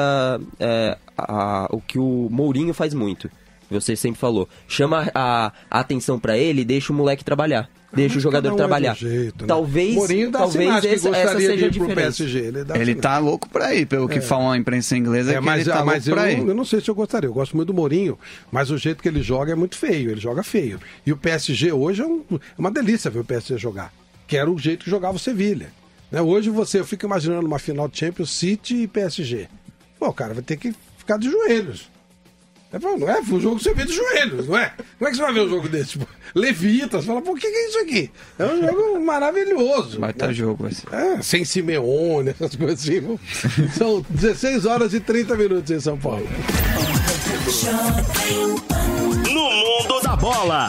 é, a- o que o Mourinho faz muito. Você sempre falou. Chama a, a atenção pra ele e deixa o moleque trabalhar. Deixa o jogador um é trabalhar. um jeito, né? Talvez, talvez que essa, essa gostaria de seja a ir pro diferença. PSG, ele dá Ele tá louco pra ir, pelo que falam a imprensa inglesa, É, que mas, ele tá ah, mas louco eu, pra não, ir. eu não sei se eu gostaria. Eu gosto muito do Mourinho, mas o jeito que ele joga é muito feio. Ele joga feio. E o PSG hoje é, um- é uma delícia ver o PSG jogar. Que era o jeito que jogava o Sevilha. Né? Hoje você, eu fico imaginando uma final de Champions City e PSG. Pô, o cara vai ter que ficar de joelhos. É, pô, não é? O jogo você vê de joelhos, não é? Como é que você vai ver um jogo desse? Tipo, levita, você fala, pô, o que, que é isso aqui? É um jogo maravilhoso. Vai estar jogo esse. É, sem Simeone, essas coisas assim. São 16 horas e 30 minutos em São Paulo. No mundo da bola.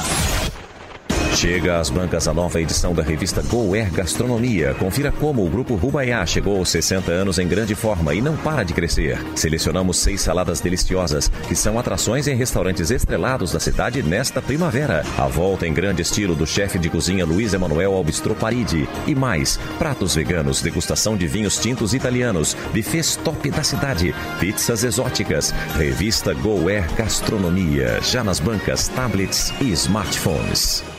Chega às bancas a nova edição da revista Go Air Gastronomia. Confira como o grupo Rubaiá chegou aos 60 anos em grande forma e não para de crescer. Selecionamos seis saladas deliciosas, que são atrações em restaurantes estrelados da cidade nesta primavera. A volta em grande estilo do chefe de cozinha Luiz Emanuel Albistro Paridi. E mais, pratos veganos, degustação de vinhos tintos italianos, buffets top da cidade, pizzas exóticas. Revista Go Air Gastronomia, já nas bancas, tablets e smartphones.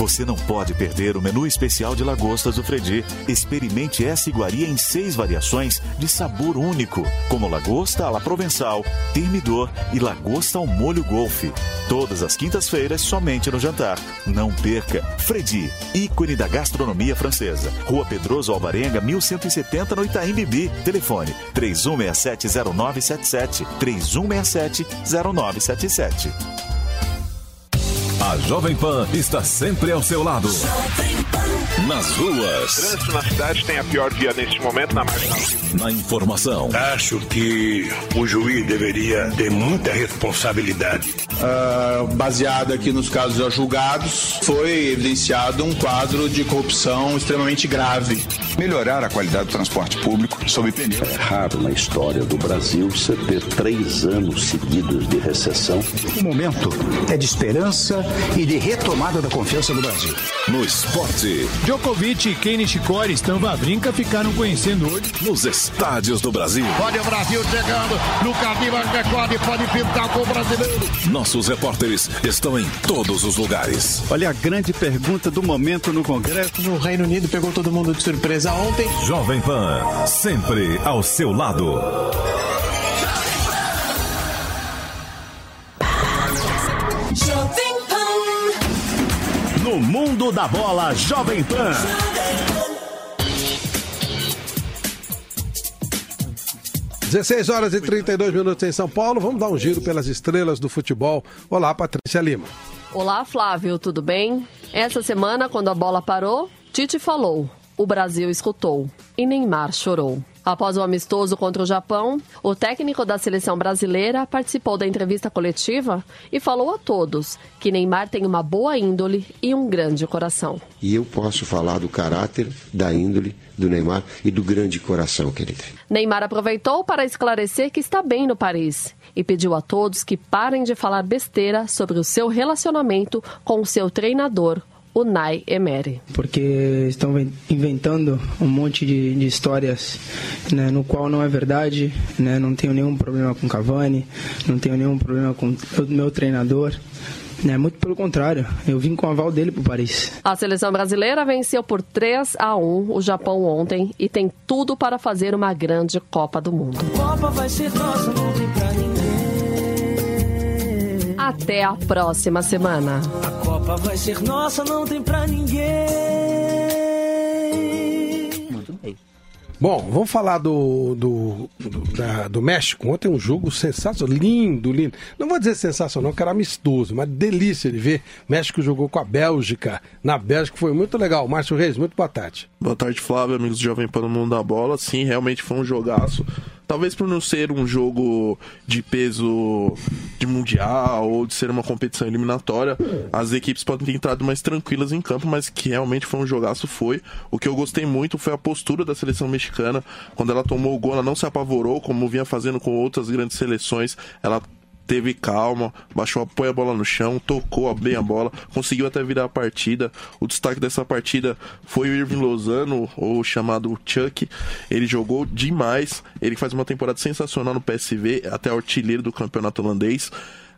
Você não pode perder o menu especial de lagostas do Fredi. Experimente essa iguaria em seis variações de sabor único, como lagosta à la provençal, termidor e lagosta ao molho golfe. Todas as quintas-feiras, somente no jantar. Não perca! Fredi, ícone da gastronomia francesa. Rua Pedroso Alvarenga, 1170, no Itaim Bibi. Telefone 31670977. 31670977. A Jovem Pan está sempre ao seu lado. Nas ruas, trânsito na cidade tem a pior via neste momento na marginal. na informação, Acho que o juiz deveria ter muita responsabilidade. Ah, baseado aqui nos casos já julgados, foi evidenciado um quadro de corrupção extremamente grave. Melhorar a qualidade do transporte público sob pneu. É raro na história do Brasil você ter três anos seguidos de recessão. O momento é de esperança e de retomada da confiança do Brasil. no esporte, Djokovic e Kei Nishikori estão Vavrinca ficaram conhecendo hoje. nos estádios do Brasil. Olha o Brasil chegando no caminho, recorde, pode pintar com o brasileiro. Nossos repórteres estão em todos os lugares. Olha a grande pergunta do momento no Congresso. O Reino Unido pegou todo mundo de surpresa ontem. Jovem Pan, sempre ao seu lado. No mundo da bola, Jovem Pan. 16 horas e 32 minutos em São Paulo. Vamos dar um giro pelas estrelas do futebol. Olá, Patrícia Lima. Olá, Flávio, tudo bem? Essa semana, quando a bola parou, Tite falou, o Brasil escutou e Neymar chorou. Após o amistoso contra o Japão, o técnico da seleção brasileira participou da entrevista coletiva e falou a todos que Neymar tem uma boa índole e um grande coração. E eu posso falar do caráter, da índole do Neymar e do grande coração que ele tem. Neymar aproveitou para esclarecer que está bem no Paris e pediu a todos que parem de falar besteira sobre o seu relacionamento com o seu treinador, Unai Emery. Porque estão inventando um monte de, de histórias né, no qual não é verdade, né, não tenho nenhum problema com Cavani, não tenho nenhum problema com o meu treinador. É, muito pelo contrário, eu vim com o aval dele para Paris. A seleção brasileira venceu por 3 a 1 o Japão ontem e tem tudo para fazer uma grande Copa do Mundo. Copa vai ser nossa, não tem. Até a próxima semana. A Copa vai ser nossa, não tem pra ninguém. Bom, vamos falar do, do, do, da, do México. Ontem um jogo sensacional, lindo, lindo. Não vou dizer sensacional, que era amistoso, mas delícia de ver. O México jogou com a Bélgica. Na Bélgica foi muito legal. Márcio Reis, muito boa tarde. Boa tarde, Flávio, amigos do Jovem Pan no Mundo da Bola. Sim, realmente foi um jogaço. Talvez por não ser um jogo de peso de mundial ou de ser uma competição eliminatória, as equipes podem ter entrado mais tranquilas em campo, mas que realmente foi um jogaço foi. O que eu gostei muito foi a postura da seleção mexicana. Quando ela tomou o gol, ela não se apavorou, como vinha fazendo com outras grandes seleções. Ela teve calma, baixou, põe a bola no chão, tocou bem a bola, conseguiu até virar a partida. O destaque dessa partida foi o Irving Lozano, ou chamado Chuck. Ele jogou demais, ele faz uma temporada sensacional no PSV, até artilheiro do campeonato holandês.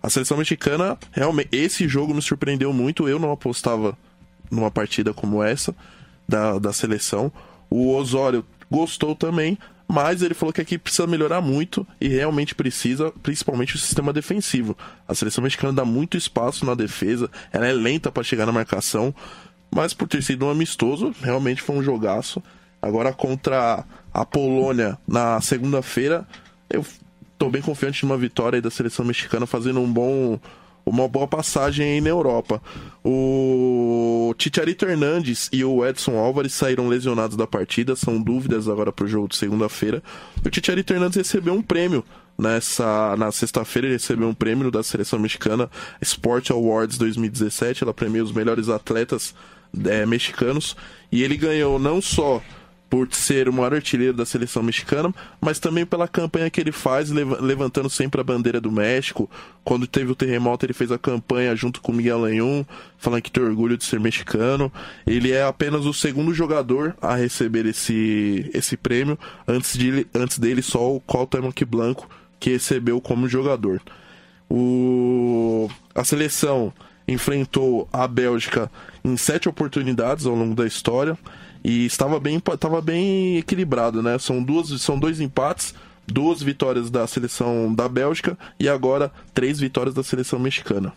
A seleção mexicana, realmente, esse jogo me surpreendeu muito. Eu não apostava numa partida como essa da, da seleção. O Osório gostou também, mas ele falou que aqui precisa melhorar muito e realmente precisa, principalmente o sistema defensivo. A seleção mexicana dá muito espaço na defesa, ela é lenta para chegar na marcação, mas por ter sido um amistoso, realmente foi um jogaço. Agora contra a Polônia na segunda-feira, eu estou bem confiante numa vitória da seleção mexicana fazendo um bom uma boa passagem aí na Europa. O Ticharito Hernandes e o Edson Álvares saíram lesionados da partida, são dúvidas agora para o jogo de segunda-feira. O Ticharito Hernandes recebeu um prêmio nessa na sexta-feira ele recebeu um prêmio da seleção mexicana Sport Awards 2017. Ela premia os melhores atletas é, mexicanos e ele ganhou não só por ser o maior artilheiro da seleção mexicana, mas também pela campanha que ele faz, levantando sempre a bandeira do México. Quando teve o terremoto, ele fez a campanha junto com Miguel Lanhon, falando que tem orgulho de ser mexicano. Ele é apenas o segundo jogador a receber esse, esse prêmio. Antes, de, antes dele, só o Cuauhtémoc Blanco, que recebeu como jogador. O, a seleção enfrentou a Bélgica em sete oportunidades ao longo da história e estava bem, estava bem equilibrado, né? São, duas, são dois empates, duas vitórias da seleção da Bélgica e agora três vitórias da seleção mexicana.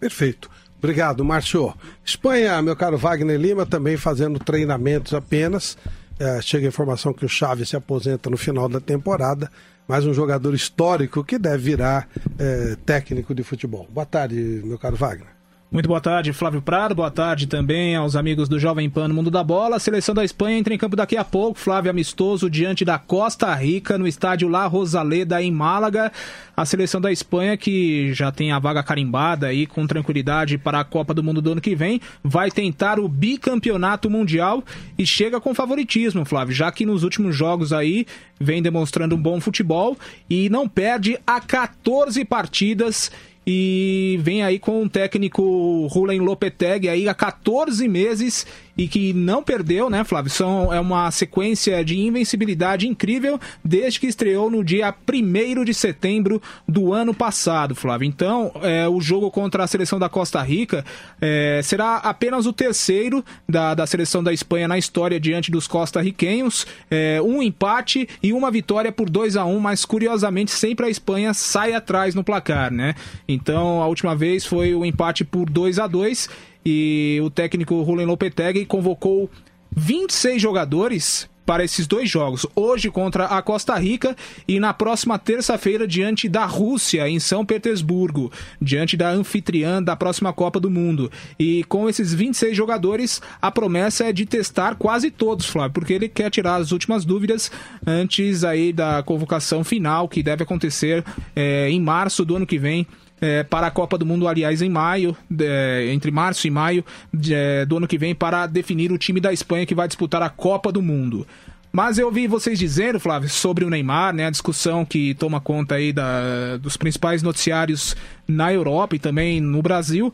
Perfeito. Obrigado, Márcio. Espanha, meu caro Wagner Lima, também fazendo treinamentos apenas. É, chega a informação que o Chaves se aposenta no final da temporada, mais um jogador histórico que deve virar é, técnico de futebol. Boa tarde, meu caro Wagner. Muito boa tarde, Flávio Prado. Boa tarde também aos amigos do Jovem Pan no Mundo da Bola. A seleção da Espanha entra em campo daqui a pouco. Flávio amistoso diante da Costa Rica no estádio La Rosaleda em Málaga. A seleção da Espanha que já tem a vaga carimbada aí com tranquilidade para a Copa do Mundo do ano que vem, vai tentar o bicampeonato mundial e chega com favoritismo, Flávio, já que nos últimos jogos aí vem demonstrando um bom futebol e não perde a 14 partidas e vem aí com o técnico Rulen Lopetegui aí há 14 meses e que não perdeu, né, Flávio? São, é uma sequência de invencibilidade incrível desde que estreou no dia 1 de setembro do ano passado, Flávio. Então, é, o jogo contra a seleção da Costa Rica é, será apenas o terceiro da, da seleção da Espanha na história diante dos costarriquenhos. É, um empate e uma vitória por 2 a 1 mas curiosamente sempre a Espanha sai atrás no placar, né? Então, a última vez foi o empate por 2 a 2 e o técnico Rulen Lopetegui convocou 26 jogadores para esses dois jogos. Hoje contra a Costa Rica e na próxima terça-feira diante da Rússia, em São Petersburgo, diante da anfitriã da próxima Copa do Mundo. E com esses 26 jogadores, a promessa é de testar quase todos, Flávio, porque ele quer tirar as últimas dúvidas antes aí da convocação final, que deve acontecer é, em março do ano que vem é, para a Copa do Mundo, aliás, em maio, é, entre março e maio é, do ano que vem, para definir o time da Espanha que vai disputar a Copa do Mundo. Mas eu ouvi vocês dizendo, Flávio, sobre o Neymar, né, a discussão que toma conta aí da, dos principais noticiários na Europa e também no Brasil.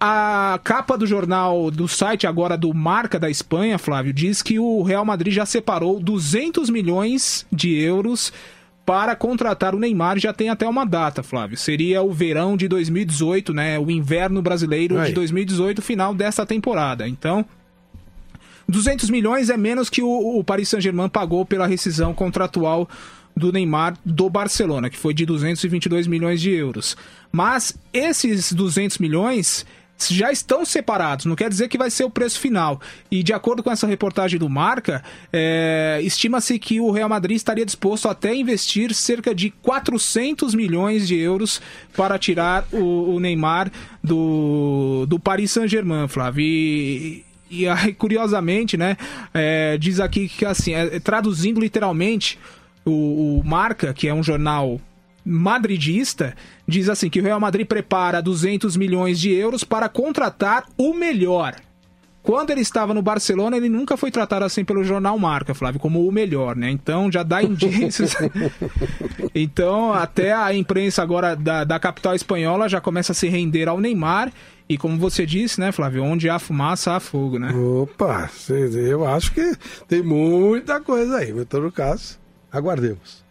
A capa do jornal, do site agora do Marca da Espanha, Flávio, diz que o Real Madrid já separou 200 milhões de euros para contratar o Neymar já tem até uma data, Flávio. Seria o verão de 2018, né? O inverno brasileiro Aí. de 2018, final dessa temporada. Então, 200 milhões é menos que o, o Paris Saint-Germain pagou pela rescisão contratual do Neymar do Barcelona, que foi de 222 milhões de euros. Mas esses 200 milhões já estão separados, não quer dizer que vai ser o preço final. E de acordo com essa reportagem do Marca, é, estima-se que o Real Madrid estaria disposto até a investir cerca de 400 milhões de euros para tirar o, o Neymar do, do Paris Saint-Germain, Flávio. E, e aí, curiosamente, né, é, diz aqui que assim, é, traduzindo literalmente, o, o Marca, que é um jornal madridista diz assim que o Real Madrid prepara 200 milhões de euros para contratar o melhor. Quando ele estava no Barcelona, ele nunca foi tratado assim pelo jornal Marca, Flávio, como o melhor, né? Então já dá indícios. então, até a imprensa agora da, da capital espanhola já começa a se render ao Neymar. E como você disse, né, Flávio, onde há fumaça, há fogo, né? Opa, eu acho que tem muita coisa aí, mas em todo caso, aguardemos.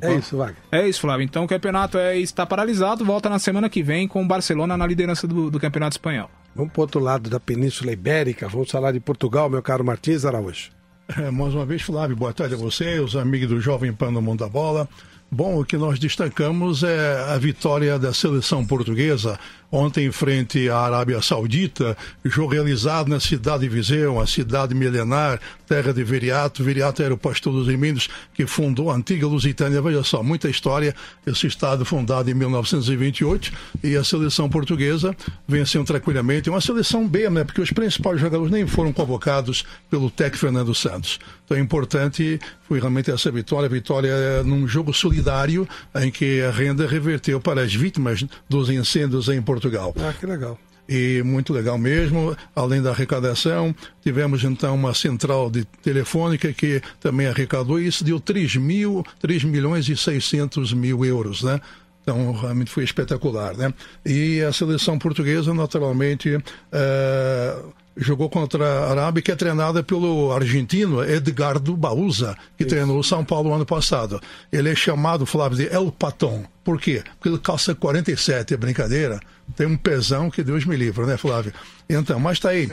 É isso, Wagner. É isso, Flávio. Então o campeonato é, está paralisado, volta na semana que vem com o Barcelona na liderança do, do campeonato espanhol. Vamos para o outro lado da Península Ibérica, vamos falar de Portugal, meu caro Martins Araújo. É, mais uma vez, Flávio, boa tarde a você, os amigos do Jovem Pan no Mundo da Bola. Bom, o que nós destacamos é a vitória da seleção portuguesa ontem frente à Arábia Saudita, jogo realizado na cidade de Viseu, a cidade milenar, terra de Viriato. Viriato era o pastor dos Emílios que fundou a antiga Lusitânia. Veja só, muita história. Esse estado fundado em 1928 e a seleção portuguesa venceu tranquilamente. Uma seleção B, né? Porque os principais jogadores nem foram convocados pelo técnico Fernando Santos. Então é importante, foi realmente essa vitória, vitória num jogo solidário em que a renda reverteu para as vítimas dos incêndios em Portugal. Ah, que legal. E muito legal mesmo, além da arrecadação, tivemos então uma central de telefônica que também arrecadou, e isso deu 3, mil, 3 milhões e 600 mil euros, né? Então, realmente foi espetacular, né? E a seleção portuguesa, naturalmente, é, jogou contra a Arábia, que é treinada pelo argentino Edgardo Bauza, que Isso. treinou o São Paulo ano passado. Ele é chamado, Flávio, de El Paton. Por quê? Porque ele calça 47, é brincadeira. Tem um pesão que Deus me livre, né, Flávio? Então, mas está aí.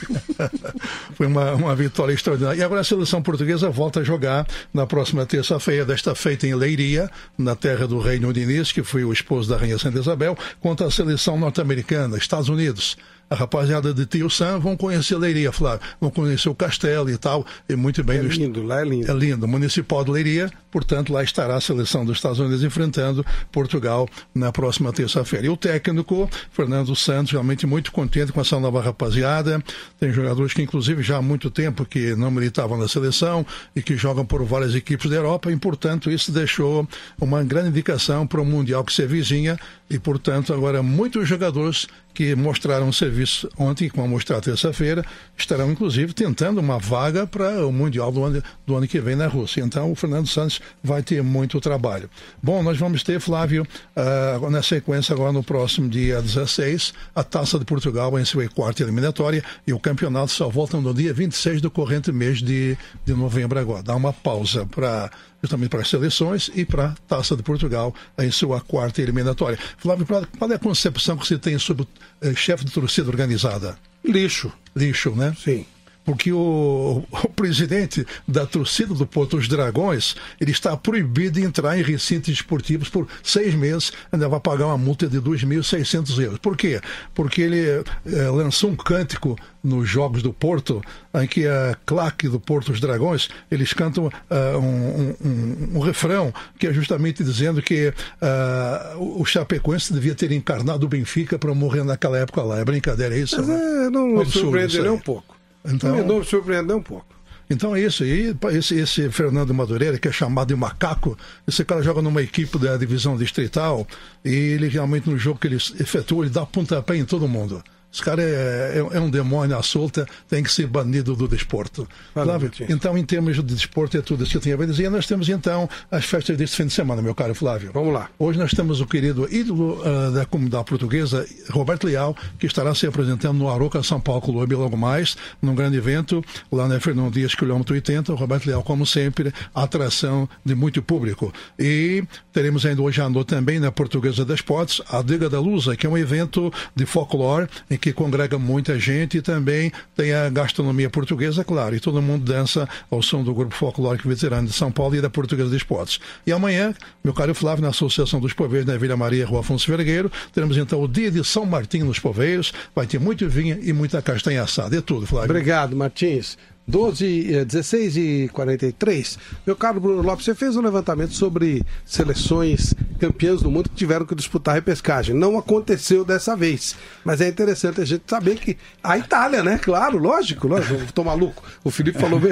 Foi uma, uma vitória extraordinária. E agora a seleção portuguesa volta a jogar na próxima terça-feira, desta feita em Leiria, na terra do rei Nunes, que foi o esposo da rainha Santa Isabel, contra a seleção norte-americana, Estados Unidos a rapaziada de Tio Sam vão conhecer Leiria, Flávio. Vão conhecer o castelo e tal. E muito bem. É lindo, lá é lindo. É lindo. Municipal de Leiria, portanto, lá estará a seleção dos Estados Unidos enfrentando Portugal na próxima terça-feira. E o técnico, Fernando Santos, realmente muito contente com essa nova rapaziada. Tem jogadores que, inclusive, já há muito tempo que não militavam na seleção e que jogam por várias equipes da Europa. E, portanto, isso deixou uma grande indicação para o Mundial que se vizinha. E, portanto, agora muitos jogadores que mostraram serviço ontem, que vão mostrar terça-feira, estarão inclusive tentando uma vaga para o Mundial do ano, do ano que vem na Rússia. Então o Fernando Santos vai ter muito trabalho. Bom, nós vamos ter, Flávio, uh, na sequência agora no próximo dia 16, a Taça de Portugal em sua quarta eliminatória e o campeonato só volta no dia 26 do corrente mês de, de novembro agora. Dá uma pausa para justamente para as seleções e para a Taça de Portugal em sua quarta eliminatória. Flávio, qual é a concepção que você tem sobre o eh, chefe de torcida organizada? Lixo. Lixo, né? Sim. Porque o, o presidente da torcida do Porto dos Dragões, ele está proibido de entrar em recintos esportivos por seis meses, ainda vai pagar uma multa de 2.600 euros. Por quê? Porque ele eh, lançou um cântico nos Jogos do Porto, em que a claque do Porto dos Dragões, eles cantam uh, um, um, um, refrão que é justamente dizendo que uh, o Chapecoense devia ter encarnado o Benfica para morrer naquela época lá. É brincadeira, é isso? Mas né? é, não me surpreende um pouco. Então, me surpreende nem um pouco. Então é isso. E esse, esse Fernando Madureira, que é chamado de macaco, esse cara joga numa equipe da divisão distrital e ele realmente no jogo que ele efetua, ele dá pontapé em todo mundo. Esse cara é, é, é, um demônio à solta, tem que ser banido do desporto. Flávio, então, em termos de desporto, é tudo isso que eu tinha a dizer. Nós temos então as festas deste fim de semana, meu caro Flávio. Vamos lá. Hoje nós temos o querido ídolo uh, da comunidade portuguesa, Roberto Leal, que estará se apresentando no Aroca São Paulo Clube logo mais, num grande evento, lá na Fernão Dias, quilômetro 80. O Roberto Leal, como sempre, atração de muito público. E teremos ainda hoje à noite também na Portuguesa das Potes, a Diga da Lusa, que é um evento de folclore em que congrega muita gente e também tem a gastronomia portuguesa, claro, e todo mundo dança ao som do grupo folclórico veterano de São Paulo e da Portuguesa de Esportes. E amanhã, meu caro Flávio, na Associação dos Poveiros na Vila Maria, Rua Afonso Vergueiro, teremos então o dia de São Martim nos Poveiros, vai ter muito vinho e muita castanha assada. É tudo, Flávio. Obrigado, Martins. 12, 16 eh, e 43. Meu caro Bruno Lopes, você fez um levantamento sobre seleções campeãs do mundo que tiveram que disputar a repescagem. Não aconteceu dessa vez, mas é interessante a gente saber que a Itália, né? Claro, lógico, lógico. Tô maluco. O Felipe falou bem.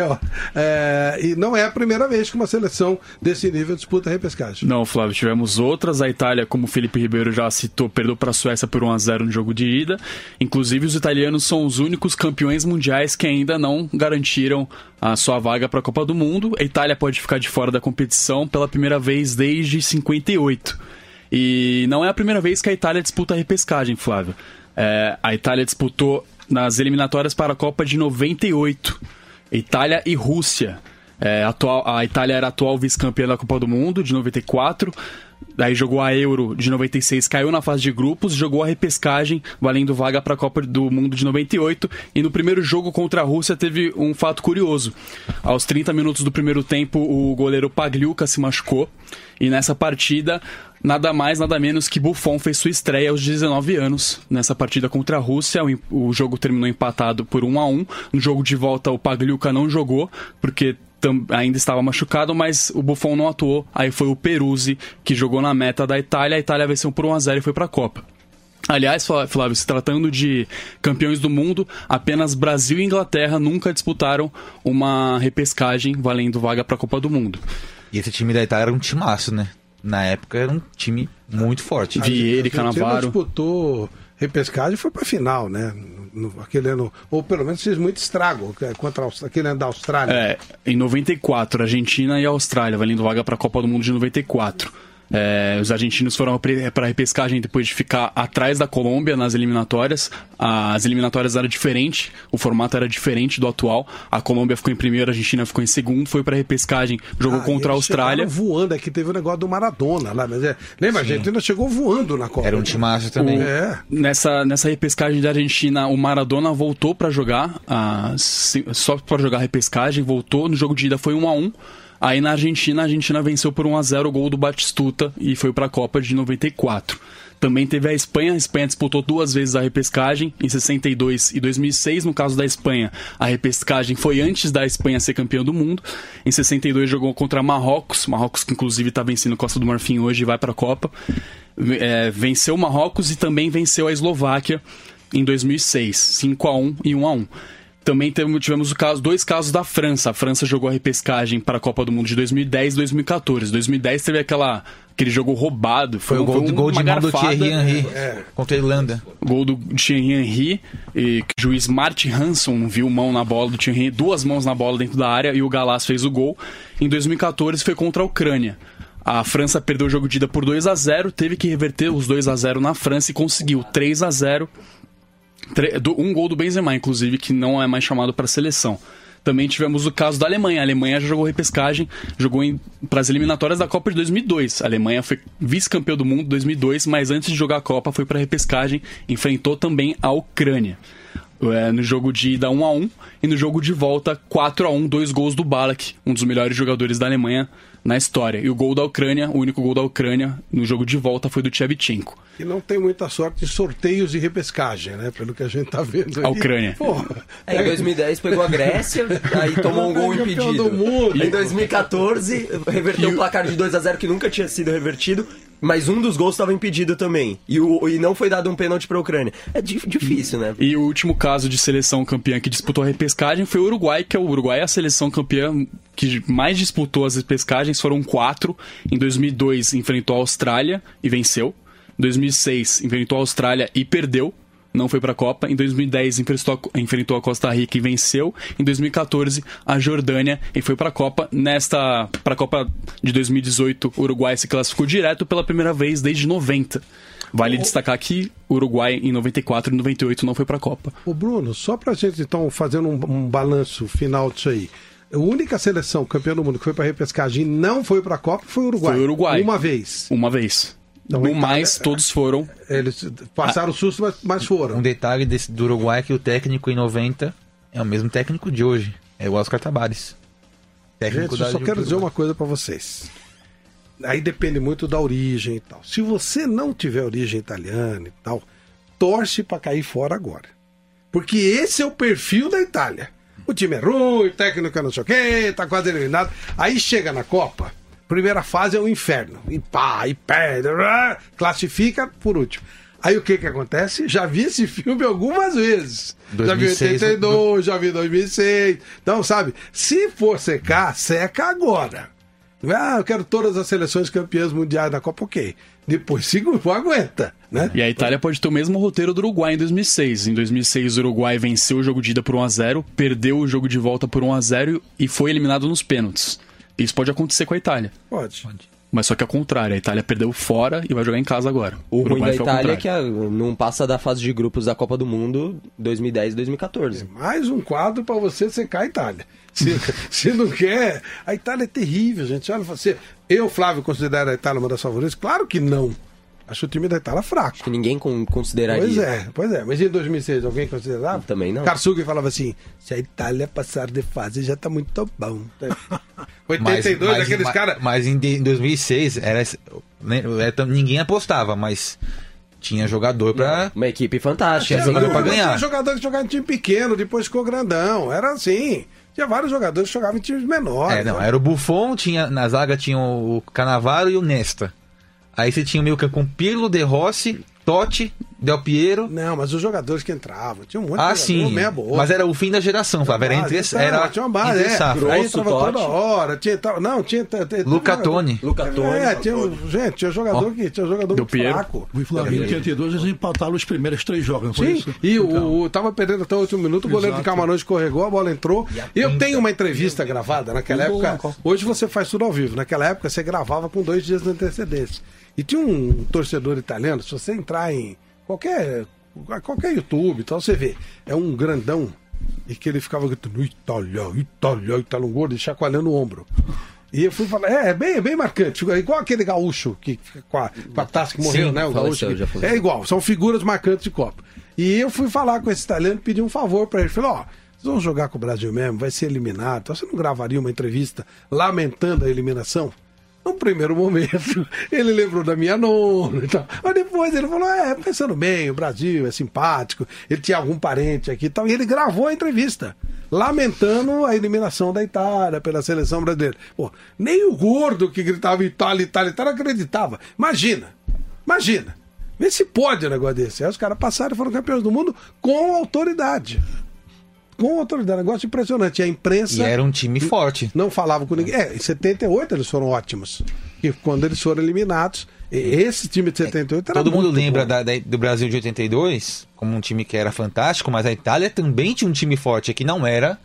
É, e não é a primeira vez que uma seleção desse nível disputa a repescagem. Não, Flávio, tivemos outras. A Itália, como o Felipe Ribeiro já citou, perdeu para a Suécia por 1 a 0 no jogo de ida. Inclusive, os italianos são os únicos campeões mundiais que ainda não garantiram garantiram a sua vaga para a Copa do Mundo. A Itália pode ficar de fora da competição pela primeira vez desde 58. E não é a primeira vez que a Itália disputa a repescagem, Flávio. É, a Itália disputou nas eliminatórias para a Copa de 98. Itália e Rússia. É, atual, a Itália era atual vice-campeã da Copa do Mundo de 94 Daí jogou a Euro de 96, caiu na fase de grupos, jogou a repescagem, valendo vaga para a Copa do Mundo de 98. E no primeiro jogo contra a Rússia teve um fato curioso. Aos 30 minutos do primeiro tempo, o goleiro Pagliuca se machucou. E nessa partida, nada mais, nada menos que Buffon fez sua estreia aos 19 anos nessa partida contra a Rússia. O, jogo terminou empatado por 1 a 1 No jogo de volta, o Pagliuca não jogou, porque ainda estava machucado, mas o Buffon não atuou. Aí foi o Peruzzi que jogou na meta da Itália. A Itália venceu por 1 a 0 e foi para a Copa. Aliás, Flávio, se tratando de campeões do mundo, apenas Brasil e Inglaterra nunca disputaram uma repescagem valendo vaga para a Copa do Mundo. E esse time da Itália era um timaço, né? Na época era um time muito forte. Vieira e Canavaro. disputou repescagem e foi para final, né? No, aquele ano, ou pelo menos fez muito estrago é, contra aquele ano da Austrália. É, em 94, Argentina e Austrália, valendo vaga para a Copa do Mundo de 94. É, os argentinos foram para a repescagem depois de ficar atrás da Colômbia nas eliminatórias. As eliminatórias eram diferentes, o formato era diferente do atual. A Colômbia ficou em primeiro, a Argentina ficou em segundo, foi para a repescagem, jogou ah, contra a Austrália. voando, aqui teve o negócio do Maradona lá, mas é, lembra, Sim. a Argentina chegou voando na Copa. Era um timaço também. O, é. nessa, nessa repescagem da Argentina, o Maradona voltou para jogar, ah, só para jogar a repescagem, voltou, no jogo de ida foi 1 a 1 Aí na Argentina, a Argentina venceu por 1 a 0 o gol do Batistuta e foi para a Copa de 94. Também teve a Espanha. A Espanha disputou duas vezes a repescagem, em 62 e 2006. No caso da Espanha, a repescagem foi antes da Espanha ser campeã do mundo. Em 62 jogou contra Marrocos. Marrocos que inclusive está vencendo Costa do Marfim hoje e vai para a Copa. É, venceu Marrocos e também venceu a Eslováquia em 2006, 5 a 1 e 1 a 1. Também tivemos caso, dois casos da França. A França jogou a repescagem para a Copa do Mundo de 2010 e 2014. 2010 teve aquela aquele jogo roubado. Foi, foi o gol, foi um, gol de mão do Thierry Henry é. contra a Irlanda. Gol do Thierry Henry, e que o juiz Martin Hanson viu mão na bola do Thierry, duas mãos na bola dentro da área e o Galás fez o gol. Em 2014 foi contra a Ucrânia. A França perdeu o jogo de ida por 2 a 0 teve que reverter os 2 a 0 na França e conseguiu 3 a 0 um gol do Benzema, inclusive, que não é mais chamado para a seleção. Também tivemos o caso da Alemanha. A Alemanha já jogou repescagem, jogou para as eliminatórias da Copa de 2002. A Alemanha foi vice-campeão do mundo em 2002, mas antes de jogar a Copa foi para repescagem, enfrentou também a Ucrânia. É, no jogo de ida 1 a 1 e no jogo de volta 4 a 1 dois gols do Balak, um dos melhores jogadores da Alemanha na história. E o gol da Ucrânia, o único gol da Ucrânia no jogo de volta foi do Tchevchenko. E não tem muita sorte em sorteios e repescagem, né? Pelo que a gente tá vendo aí. A Ucrânia. Porra. É, em 2010 pegou a Grécia, aí tomou um gol impedido. do mundo. Em 2014, reverteu o placar de 2 a 0 que nunca tinha sido revertido, mas um dos gols estava impedido também. E, o, e não foi dado um pênalti pra Ucrânia. É di- difícil, né? E o último caso de seleção campeã que disputou a repescagem foi o Uruguai, que é o Uruguai é a seleção campeã que mais disputou as repescagens, foram quatro. Em 2002 enfrentou a Austrália e venceu. Em 2006 enfrentou a Austrália e perdeu. Não foi para a Copa. Em 2010 enfrentou a, enfrentou a Costa Rica e venceu. Em 2014 a Jordânia e foi para a Copa. Nesta para a Copa de 2018 o Uruguai se classificou direto pela primeira vez desde 90. Vale destacar que o Uruguai em 94 e 98 não foi para a Copa. Ô Bruno, só pra gente então fazendo um, um balanço final disso aí. A única seleção campeã do mundo que foi pra repescagem e não foi pra Copa foi o Uruguai. Foi o Uruguai. Uma vez. Uma vez. Então, no mais, todos foram. Eles passaram susto, mas, mas foram. Um detalhe desse, do Uruguai é que o técnico em 90 é o mesmo técnico de hoje. É o Oscar Tabares. Técnico Gente, eu só quero dizer uma coisa pra vocês. Aí depende muito da origem e tal. Se você não tiver origem italiana e tal, torce pra cair fora agora. Porque esse é o perfil da Itália. O time é ruim, o técnico é não sei o quê, tá quase eliminado. Aí chega na Copa, primeira fase é o inferno. E pá, e perde, classifica por último. Aí o que que acontece? Já vi esse filme algumas vezes. já vi 2006, 82, já vi 2006. Então, sabe, se for secar, seca agora. É, Ah, eu quero todas as seleções campeãs mundiais da Copa, ok. Depois segura, aguenta, né? E a Itália pode ter o mesmo roteiro do Uruguai em 2006. Em 2006, o Uruguai venceu o jogo de ida por 1x0, perdeu o jogo de volta por 1x0 e foi eliminado nos pênaltis. Isso pode acontecer com a Itália. Pode. Mas só que ao contrário, a Itália perdeu fora e vai jogar em casa agora. O ruim da Itália é que a- não passa da fase de grupos da Copa do Mundo 2010 e 2014. Mais um quadro pra você secar a Itália. Se, se não quer, a Itália é terrível, gente. Olha, você, eu, Flávio, considero a Itália uma das favoritas? Claro que não. Acho o time da Itália fraco. Que ninguém con- consideraria. Pois é, pois é. Mas em 2006, alguém considerava? Também não. Karsug falava assim: se a Itália passar de fase já tá muito bom. 82, Mas- mas- aqueles mas- caras. Mas em, de- em 2006, era, né, era- ninguém apostava, mas tinha jogador pra. Uma equipe fantástica. Tinha jogador pra Tinha ganhar. jogador que jogava em time pequeno, depois ficou grandão. Era assim. Tinha vários jogadores que jogavam em times menores. É, não, né? era o Buffon, tinha, na zaga tinha o Canavaro e o Nesta. Aí você tinha o meio campo com Pirlo, De Rossi, Totti, Del Piero. Não, mas os jogadores que entravam, tinha um monte Ah, de sim. meia boa. Mas era o fim da geração, Flávio. Era entre, Base, era tinha uma base, entre é. safra. Aí Grosso, entrava Totti. toda hora. Tinha, tal- não, tinha. Luca Toni. Luca Toni. É, tinha, um- gente, tinha jogador que tinha jogador Del Piero. fraco. O Flamengo em 82 eles empataram os primeiros três jogos, não foi Sim, isso? e o, Então, o- tava perdendo até o último minuto, o goleiro de Exato. Camarões escorregou, a bola entrou. Eu tenho uma entrevista gravada naquela época. Hoje você faz tudo ao vivo. Naquela época você gravava com dois dias de antecedência. E tinha um torcedor italiano, se você entrar em qualquer, qualquer YouTube, então você vê, é um grandão e que ele ficava gritando Itália, Itália, Itália, um gordo e chacoalhando o ombro. E eu fui falar, é, é bem, é bem marcante, igual aquele gaúcho que fica com a, com a taça que morreu, Sim, né? O gaúcho. que- é igual, são figuras marcantes de Copa. E eu fui falar com esse italiano e pedi um favor pra ele. Falei, ó, vocês vão jogar com o Brasil mesmo, vai ser eliminado. Então você não gravaria uma entrevista lamentando a eliminação? No primeiro momento, ele lembrou da minha nona e tal. Mas depois ele falou: é, pensando bem, o Brasil é simpático, ele tinha algum parente aqui e tal. E ele gravou a entrevista, lamentando a eliminação da Itália pela seleção brasileira. Pô, nem o gordo que gritava Itália, Itália, Itália acreditava. Imagina, imagina. Vê se pode um negócio desse. Aí os caras passaram e foram campeões do mundo com autoridade. Com autoridade. Negócio impressionante. E a imprensa. E era um time forte. Não falava com ninguém. É, em 78 eles foram ótimos. E quando eles foram eliminados, esse time de 78 era Todo mundo lembra da- da- do Brasil de 82 como um time que era fantástico, mas a Itália também tinha um time forte, que não era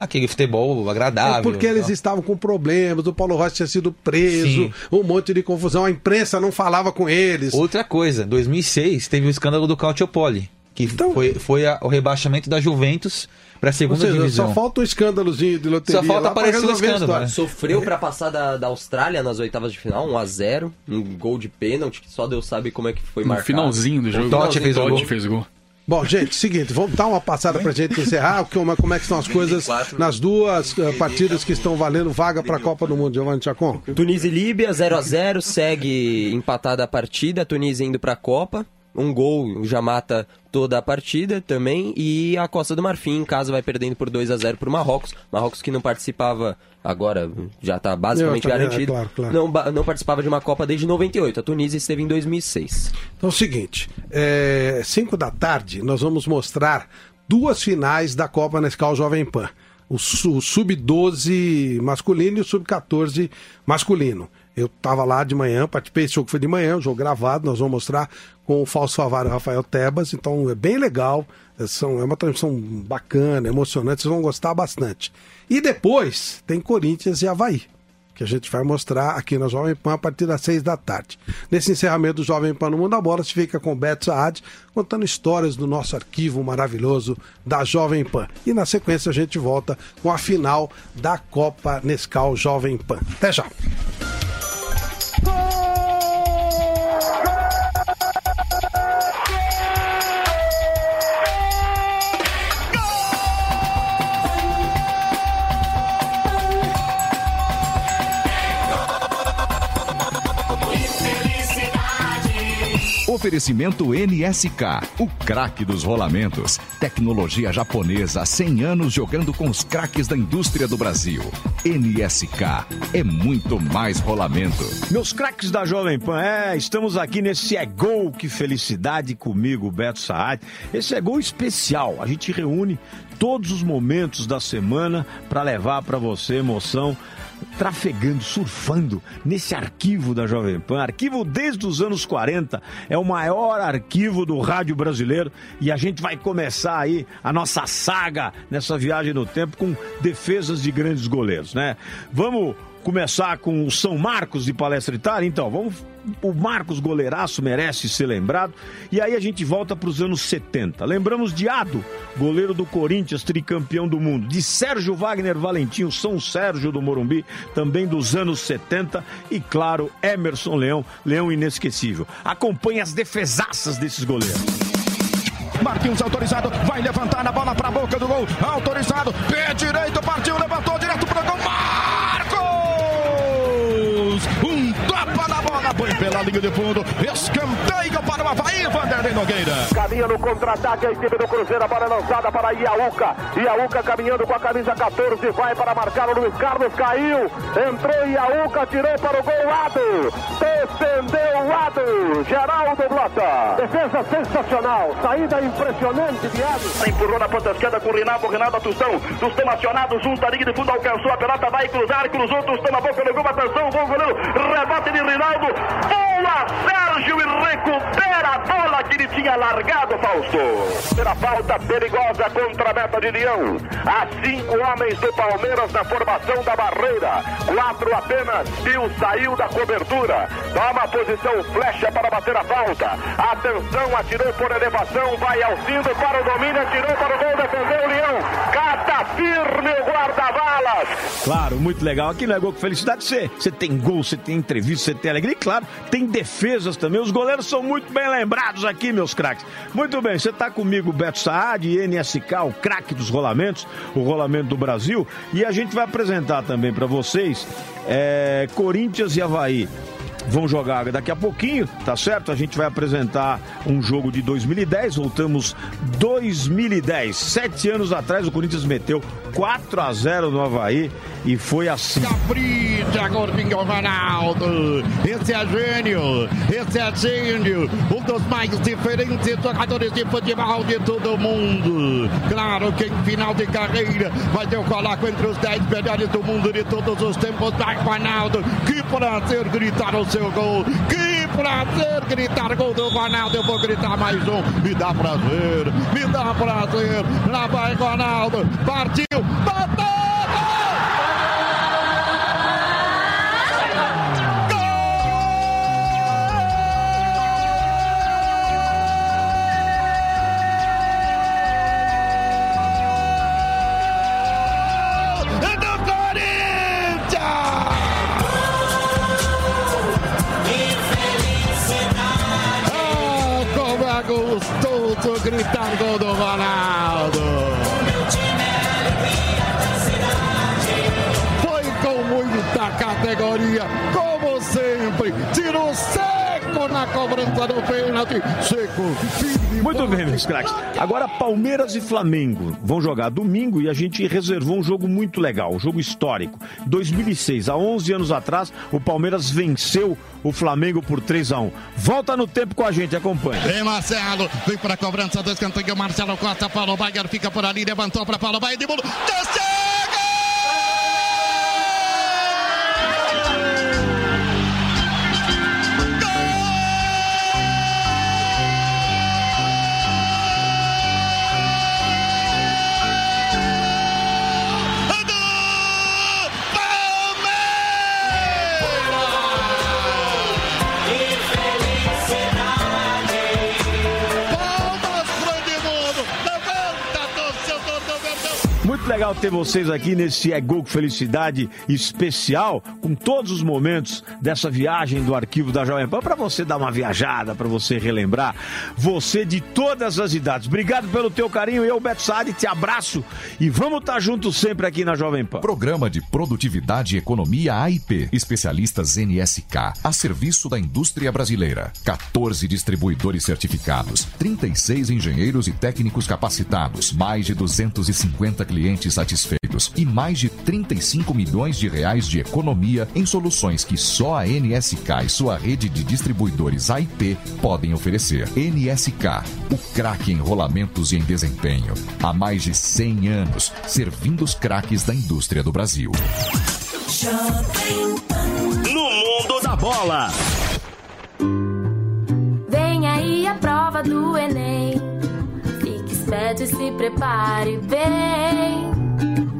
aquele futebol agradável. É porque eles Não. estavam com problemas, o Paulo Rossi tinha sido preso, Sim. um monte de confusão, a imprensa não falava com eles. Outra coisa, 2006 teve o escândalo do Calciopoli, que foi, foi a- o rebaixamento da Juventus para a segunda seja, divisão. só falta um escândalozinho de loteria. Só falta aparecer um a escândalo, né? Sofreu pra passar da, da Austrália nas oitavas de final, 1x0, um gol de pênalti, que só Deus sabe como é que foi No marcado. finalzinho do jogo, Totti fez o gol. fez o gol. Bom, gente, seguinte, vamos dar uma passada pra gente encerrar, como, como é que estão as coisas nas duas eh, partidas que estão valendo vaga pra Copa do Mundo, Giovanni Chacon. Tunísia e Líbia, 0 a 0 segue empatada a partida, a Tunísia indo pra Copa. Um gol já mata toda a partida também. E a Costa do Marfim, em casa, vai perdendo por 2 a 0 pro Marrocos. Marrocos que não participava, agora já tá basicamente também, é, garantido. claro, claro. Não, não participava de uma Copa desde 98. A Tunísia esteve em 2006. Então é o seguinte, 5 da tarde nós vamos mostrar duas finais da Copa Nescau Jovem Pan. O, o Sub-12 masculino e o Sub-14 masculino. Eu estava lá de manhã, participei desse jogo foi de manhã, um jogo gravado, nós vamos mostrar com o Falso Favário e o Rafael Tebas, então é bem legal, é, são, é uma transmissão bacana, emocionante, vocês vão gostar bastante. E depois tem Corinthians e Havaí que a gente vai mostrar aqui na Jovem Pan a partir das seis da tarde. Nesse encerramento do Jovem Pan no Mundo da Bola, se fica com o Beto Saad, contando histórias do nosso arquivo maravilhoso da Jovem Pan. E na sequência a gente volta com a final da Copa Nescau Jovem Pan. Até já! Oh! Oferecimento NSK, o craque dos rolamentos. Tecnologia japonesa, 100 anos jogando com os craques da indústria do Brasil. NSK é muito mais rolamento. Meus craques da Jovem Pan, é, estamos aqui nesse É Gol, que felicidade comigo, Beto Saad. Esse é Gol especial, a gente reúne todos os momentos da semana para levar para você emoção trafegando, surfando nesse arquivo da Jovem Pan. Arquivo desde os anos 40, é o maior arquivo do rádio brasileiro e a gente vai começar aí a nossa saga nessa viagem no tempo com defesas de grandes goleiros, né? Vamos começar com o São Marcos de Palestra Itália? Então, vamos. O Marcos goleiraço merece ser lembrado. E aí a gente volta para os anos 70. Lembramos de Ado, goleiro do Corinthians, tricampeão do mundo. De Sérgio Wagner Valentim, São Sérgio do Morumbi, também dos anos 70. E claro, Emerson Leão, Leão inesquecível. Acompanhe as defesaças desses goleiros. Marquinhos autorizado, vai levantar na bola pra boca do gol. Autorizado, pé direito, partiu, levantou direto pela linha de fundo. Escanteio para o Havaí, Vanderlei Nogueira. Caminha no contra-ataque a equipe do Cruzeiro, a bola lançada para Iaúca. Iaúca caminhando com a camisa 14, vai para marcar o Luiz Carlos, caiu. Entrou Iaúca, tirou para o gol, Ado. Defendeu o Ado. Geraldo Blota. Defesa sensacional, saída impressionante de Ado. Empurrou na ponta esquerda com o Rinaldo, Rinaldo Tustão. Tustão acionado junto à linha de fundo, alcançou a pelota, vai cruzar, cruzou, Tustão na boca do gol, atenção, bom goleiro, rebote de Rinaldo. Boa, Sérgio e recupera a bola que ele tinha largado, Fausto. Pela falta perigosa contra a meta de Leão. Há cinco homens do Palmeiras na formação da barreira. Quatro apenas. Bill saiu da cobertura. Toma posição flecha para bater a falta. Atenção, atirou por elevação, vai ao cinto para o domínio, atirou para o gol, defendeu o Leão. Firme o guarda-balas. Claro, muito legal. Aqui não é gol com felicidade. Você, você tem gol, você tem entrevista, você tem alegria. E claro, tem defesas também. Os goleiros são muito bem lembrados aqui, meus craques. Muito bem, você está comigo, Beto Saad, NSK, o craque dos rolamentos, o rolamento do Brasil. E a gente vai apresentar também para vocês é, Corinthians e Havaí vão jogar daqui a pouquinho, tá certo? A gente vai apresentar um jogo de 2010, voltamos 2010. Sete anos atrás o Corinthians meteu 4 a 0 no Havaí e foi assim. Capricha, gordinho Ronaldo. Esse é gênio, esse é gênio. Um dos mais diferentes jogadores de futebol de todo mundo. Claro que em final de carreira vai ter o coloco entre os 10 melhores do mundo de todos os tempos. Ronaldo. Que prazer gritar o seu gol. Que prazer gritar gol do Ronaldo. Eu vou gritar mais um. Me dá prazer, me dá prazer. Lá vai Ronaldo. Partiu, bateu! Gritar gol do Ronaldo. Foi com muita categoria, cobrança do pênalti. Seco. Muito bem, meus craques. Agora, Palmeiras e Flamengo vão jogar domingo e a gente reservou um jogo muito legal, um jogo histórico. 2006, há 11 anos atrás, o Palmeiras venceu o Flamengo por 3 a 1 Volta no tempo com a gente, acompanha. Vem Marcelo, vem para a cobrança do escanteio. Marcelo Costa, Paulo Baier fica por ali, levantou para Paulo Baier de bolo. Desceu! Muito legal ter vocês aqui nesse É Gol Felicidade especial, com todos os momentos dessa viagem do arquivo da Jovem Pan, para você dar uma viajada, para você relembrar, você de todas as idades. Obrigado pelo teu carinho, eu, Beto Saad, te abraço e vamos estar juntos sempre aqui na Jovem Pan. Programa de Produtividade e Economia AIP. Especialistas NSK, a serviço da indústria brasileira. 14 distribuidores certificados, 36 engenheiros e técnicos capacitados, mais de 250 clientes satisfeitos e mais de 35 milhões de reais de economia em soluções que só a NSK e sua rede de distribuidores AIP podem oferecer. NSK, o craque em rolamentos e em desempenho. Há mais de 100 anos, servindo os craques da indústria do Brasil. No mundo da bola. Vem aí a prova do Enem. Esperto e se prepare bem.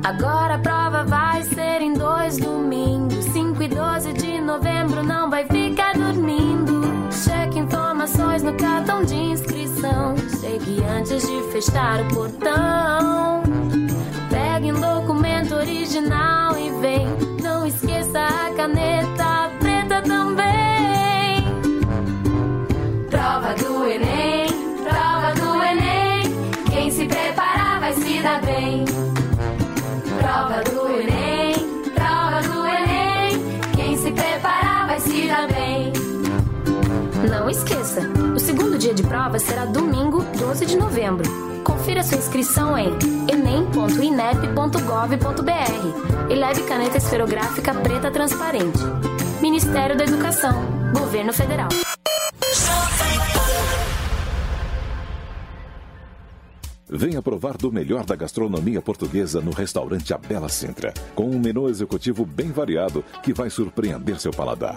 Agora a prova vai ser em dois domingos. 5 e 12 de novembro, não vai ficar dormindo. Cheque informações no cartão de inscrição. Chegue antes de fechar o portão. Pegue um documento original e vem. Não esqueça a caneta preta também. Prova do Enem, dar bem. Prova do Enem, prova do Enem. Quem se preparar vai se dar bem. Não esqueça, o segundo dia de prova será domingo, 12 de novembro. Confira sua inscrição em enem.inep.gov.br e leve caneta esferográfica preta transparente. Ministério da Educação, Governo Federal. Venha provar do melhor da gastronomia portuguesa no restaurante A Bela Sintra, com um menu executivo bem variado que vai surpreender seu paladar.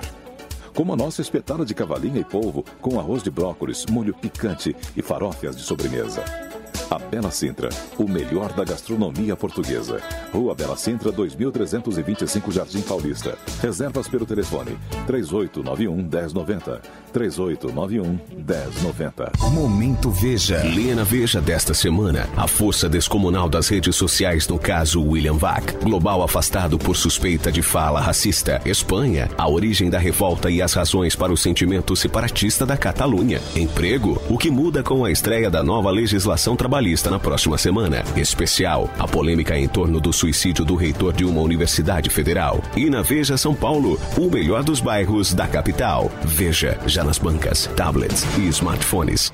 Como a nossa espetada de cavalinha e polvo com arroz de brócolis, molho picante e farofas de sobremesa. A Bela Sintra, o melhor da gastronomia portuguesa. Rua Bela Sintra, 2325 Jardim Paulista. Reservas pelo telefone 3891 1090. 3891 1090. Momento Veja. Lê na Veja desta semana a força descomunal das redes sociais no caso William Vac. Global afastado por suspeita de fala racista. Espanha, a origem da revolta e as razões para o sentimento separatista da Catalunha. Emprego, o que muda com a estreia da nova legislação trabalhista na próxima semana. Especial, a polêmica em torno do suicídio do reitor de uma universidade federal. E na Veja São Paulo, o melhor dos bairros da capital. Veja, já nas bancas, tablets e smartphones.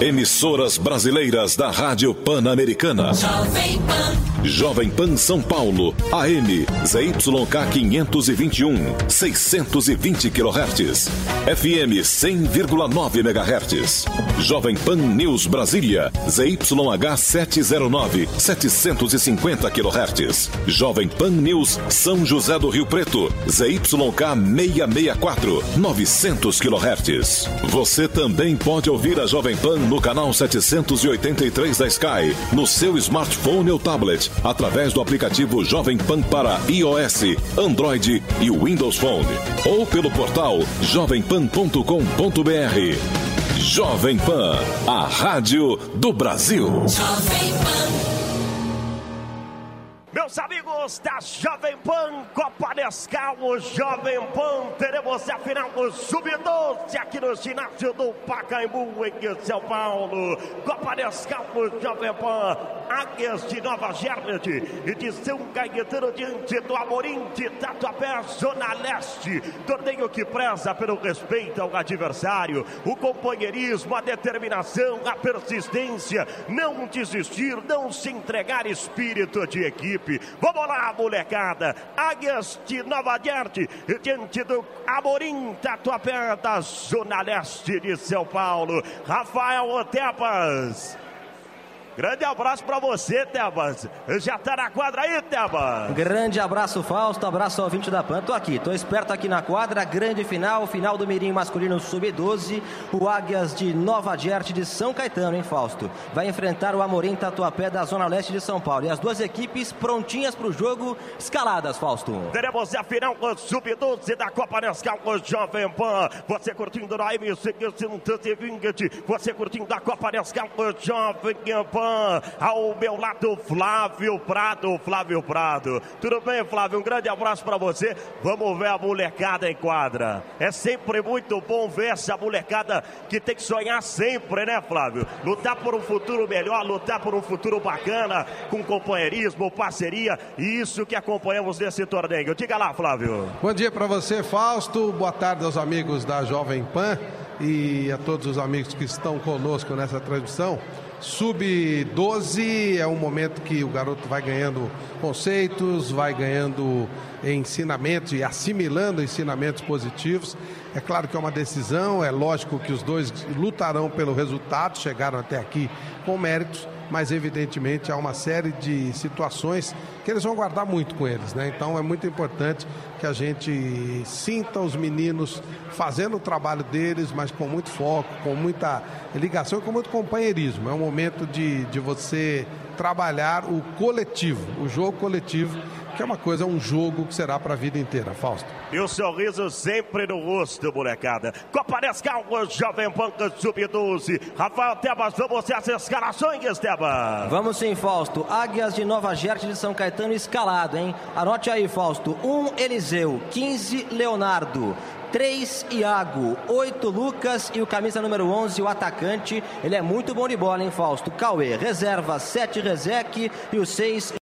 Emissoras brasileiras da Rádio Pan-Americana. Jovem Pan. Jovem Pan São Paulo, AM, ZYK 521, 620 kHz. FM 100,9 MHz. Jovem Pan News Brasília, ZYH 709, 750 kHz. Jovem Pan News São José do Rio Preto, ZYK 664, 900 kHz. Você também pode ouvir a Jovem Pan no canal 783 da Sky, no seu smartphone ou tablet, através do aplicativo Jovem Pan para iOS, Android e Windows Phone, ou pelo portal jovempan.com.br. Jovem Pan, a rádio do Brasil. Jovem Pan. Meus amigos da Jovem Pan, Copa Nescau, o Jovem Pan, teremos a final do Sub-12 aqui no ginásio do Pacaembu, em São Paulo. Copa Nescau, o Jovem Pan, Águias de Nova Gernet e de São Caetano diante do Amorim de Tatuapé, Zona Leste. Torneio que preza pelo respeito ao adversário, o companheirismo, a determinação, a persistência, não desistir, não se entregar espírito de equipe. Vamos lá, molecada. Águias de Nova Gerte, diante do Amorim Tatuapé, da Zona Leste de São Paulo. Rafael Otepas. Grande abraço pra você, Tebas. Já tá na quadra aí, Tebas? Grande abraço, Fausto. Abraço ao 20 da PAN. Tô aqui, tô esperto aqui na quadra. Grande final, final do Mirim masculino sub-12. O Águias de Nova Gerte de São Caetano, hein, Fausto? Vai enfrentar o Amorim Tatuapé da Zona Leste de São Paulo. E as duas equipes prontinhas pro jogo, escaladas, Fausto. Teremos a final com o sub-12 da Copa Nescau com o Jovem Pan. Você curtindo na MC 120. Você curtindo a Copa Nescau com o Jovem Pan. Ao meu lado, Flávio Prado. Flávio Prado. Tudo bem, Flávio? Um grande abraço para você. Vamos ver a molecada em quadra. É sempre muito bom ver essa molecada que tem que sonhar sempre, né, Flávio? Lutar por um futuro melhor, lutar por um futuro bacana, com companheirismo, parceria. Isso que acompanhamos nesse torneio. Diga lá, Flávio. Bom dia para você, Fausto. Boa tarde aos amigos da Jovem Pan e a todos os amigos que estão conosco nessa transmissão. Sub-12 é um momento que o garoto vai ganhando conceitos, vai ganhando ensinamentos e assimilando ensinamentos positivos. É claro que é uma decisão, é lógico que os dois lutarão pelo resultado, chegaram até aqui com méritos, mas evidentemente há uma série de situações que eles vão guardar muito com eles, né? Então é muito importante que a gente sinta os meninos fazendo o trabalho deles, mas com muito foco, com muita ligação e com muito companheirismo. É um momento de, de você trabalhar o coletivo, o jogo coletivo, que é uma coisa, um jogo que será para a vida inteira, Fausto. E o sorriso sempre no rosto, molecada. Copa Nescau, Jovem Pan Sub-12. Rafael Tebas, vamos ter as escalações, Tebas. Vamos sim, Fausto. Águias de Nova Gerte de São Caetano escalado, hein? Anote aí, Fausto. 1 um, Eliseu, 15 Leonardo. 3 Iago, 8 Lucas e o camisa número 11, o atacante. Ele é muito bom de bola, hein, Fausto? Cauê, reserva 7 Rezec e o 6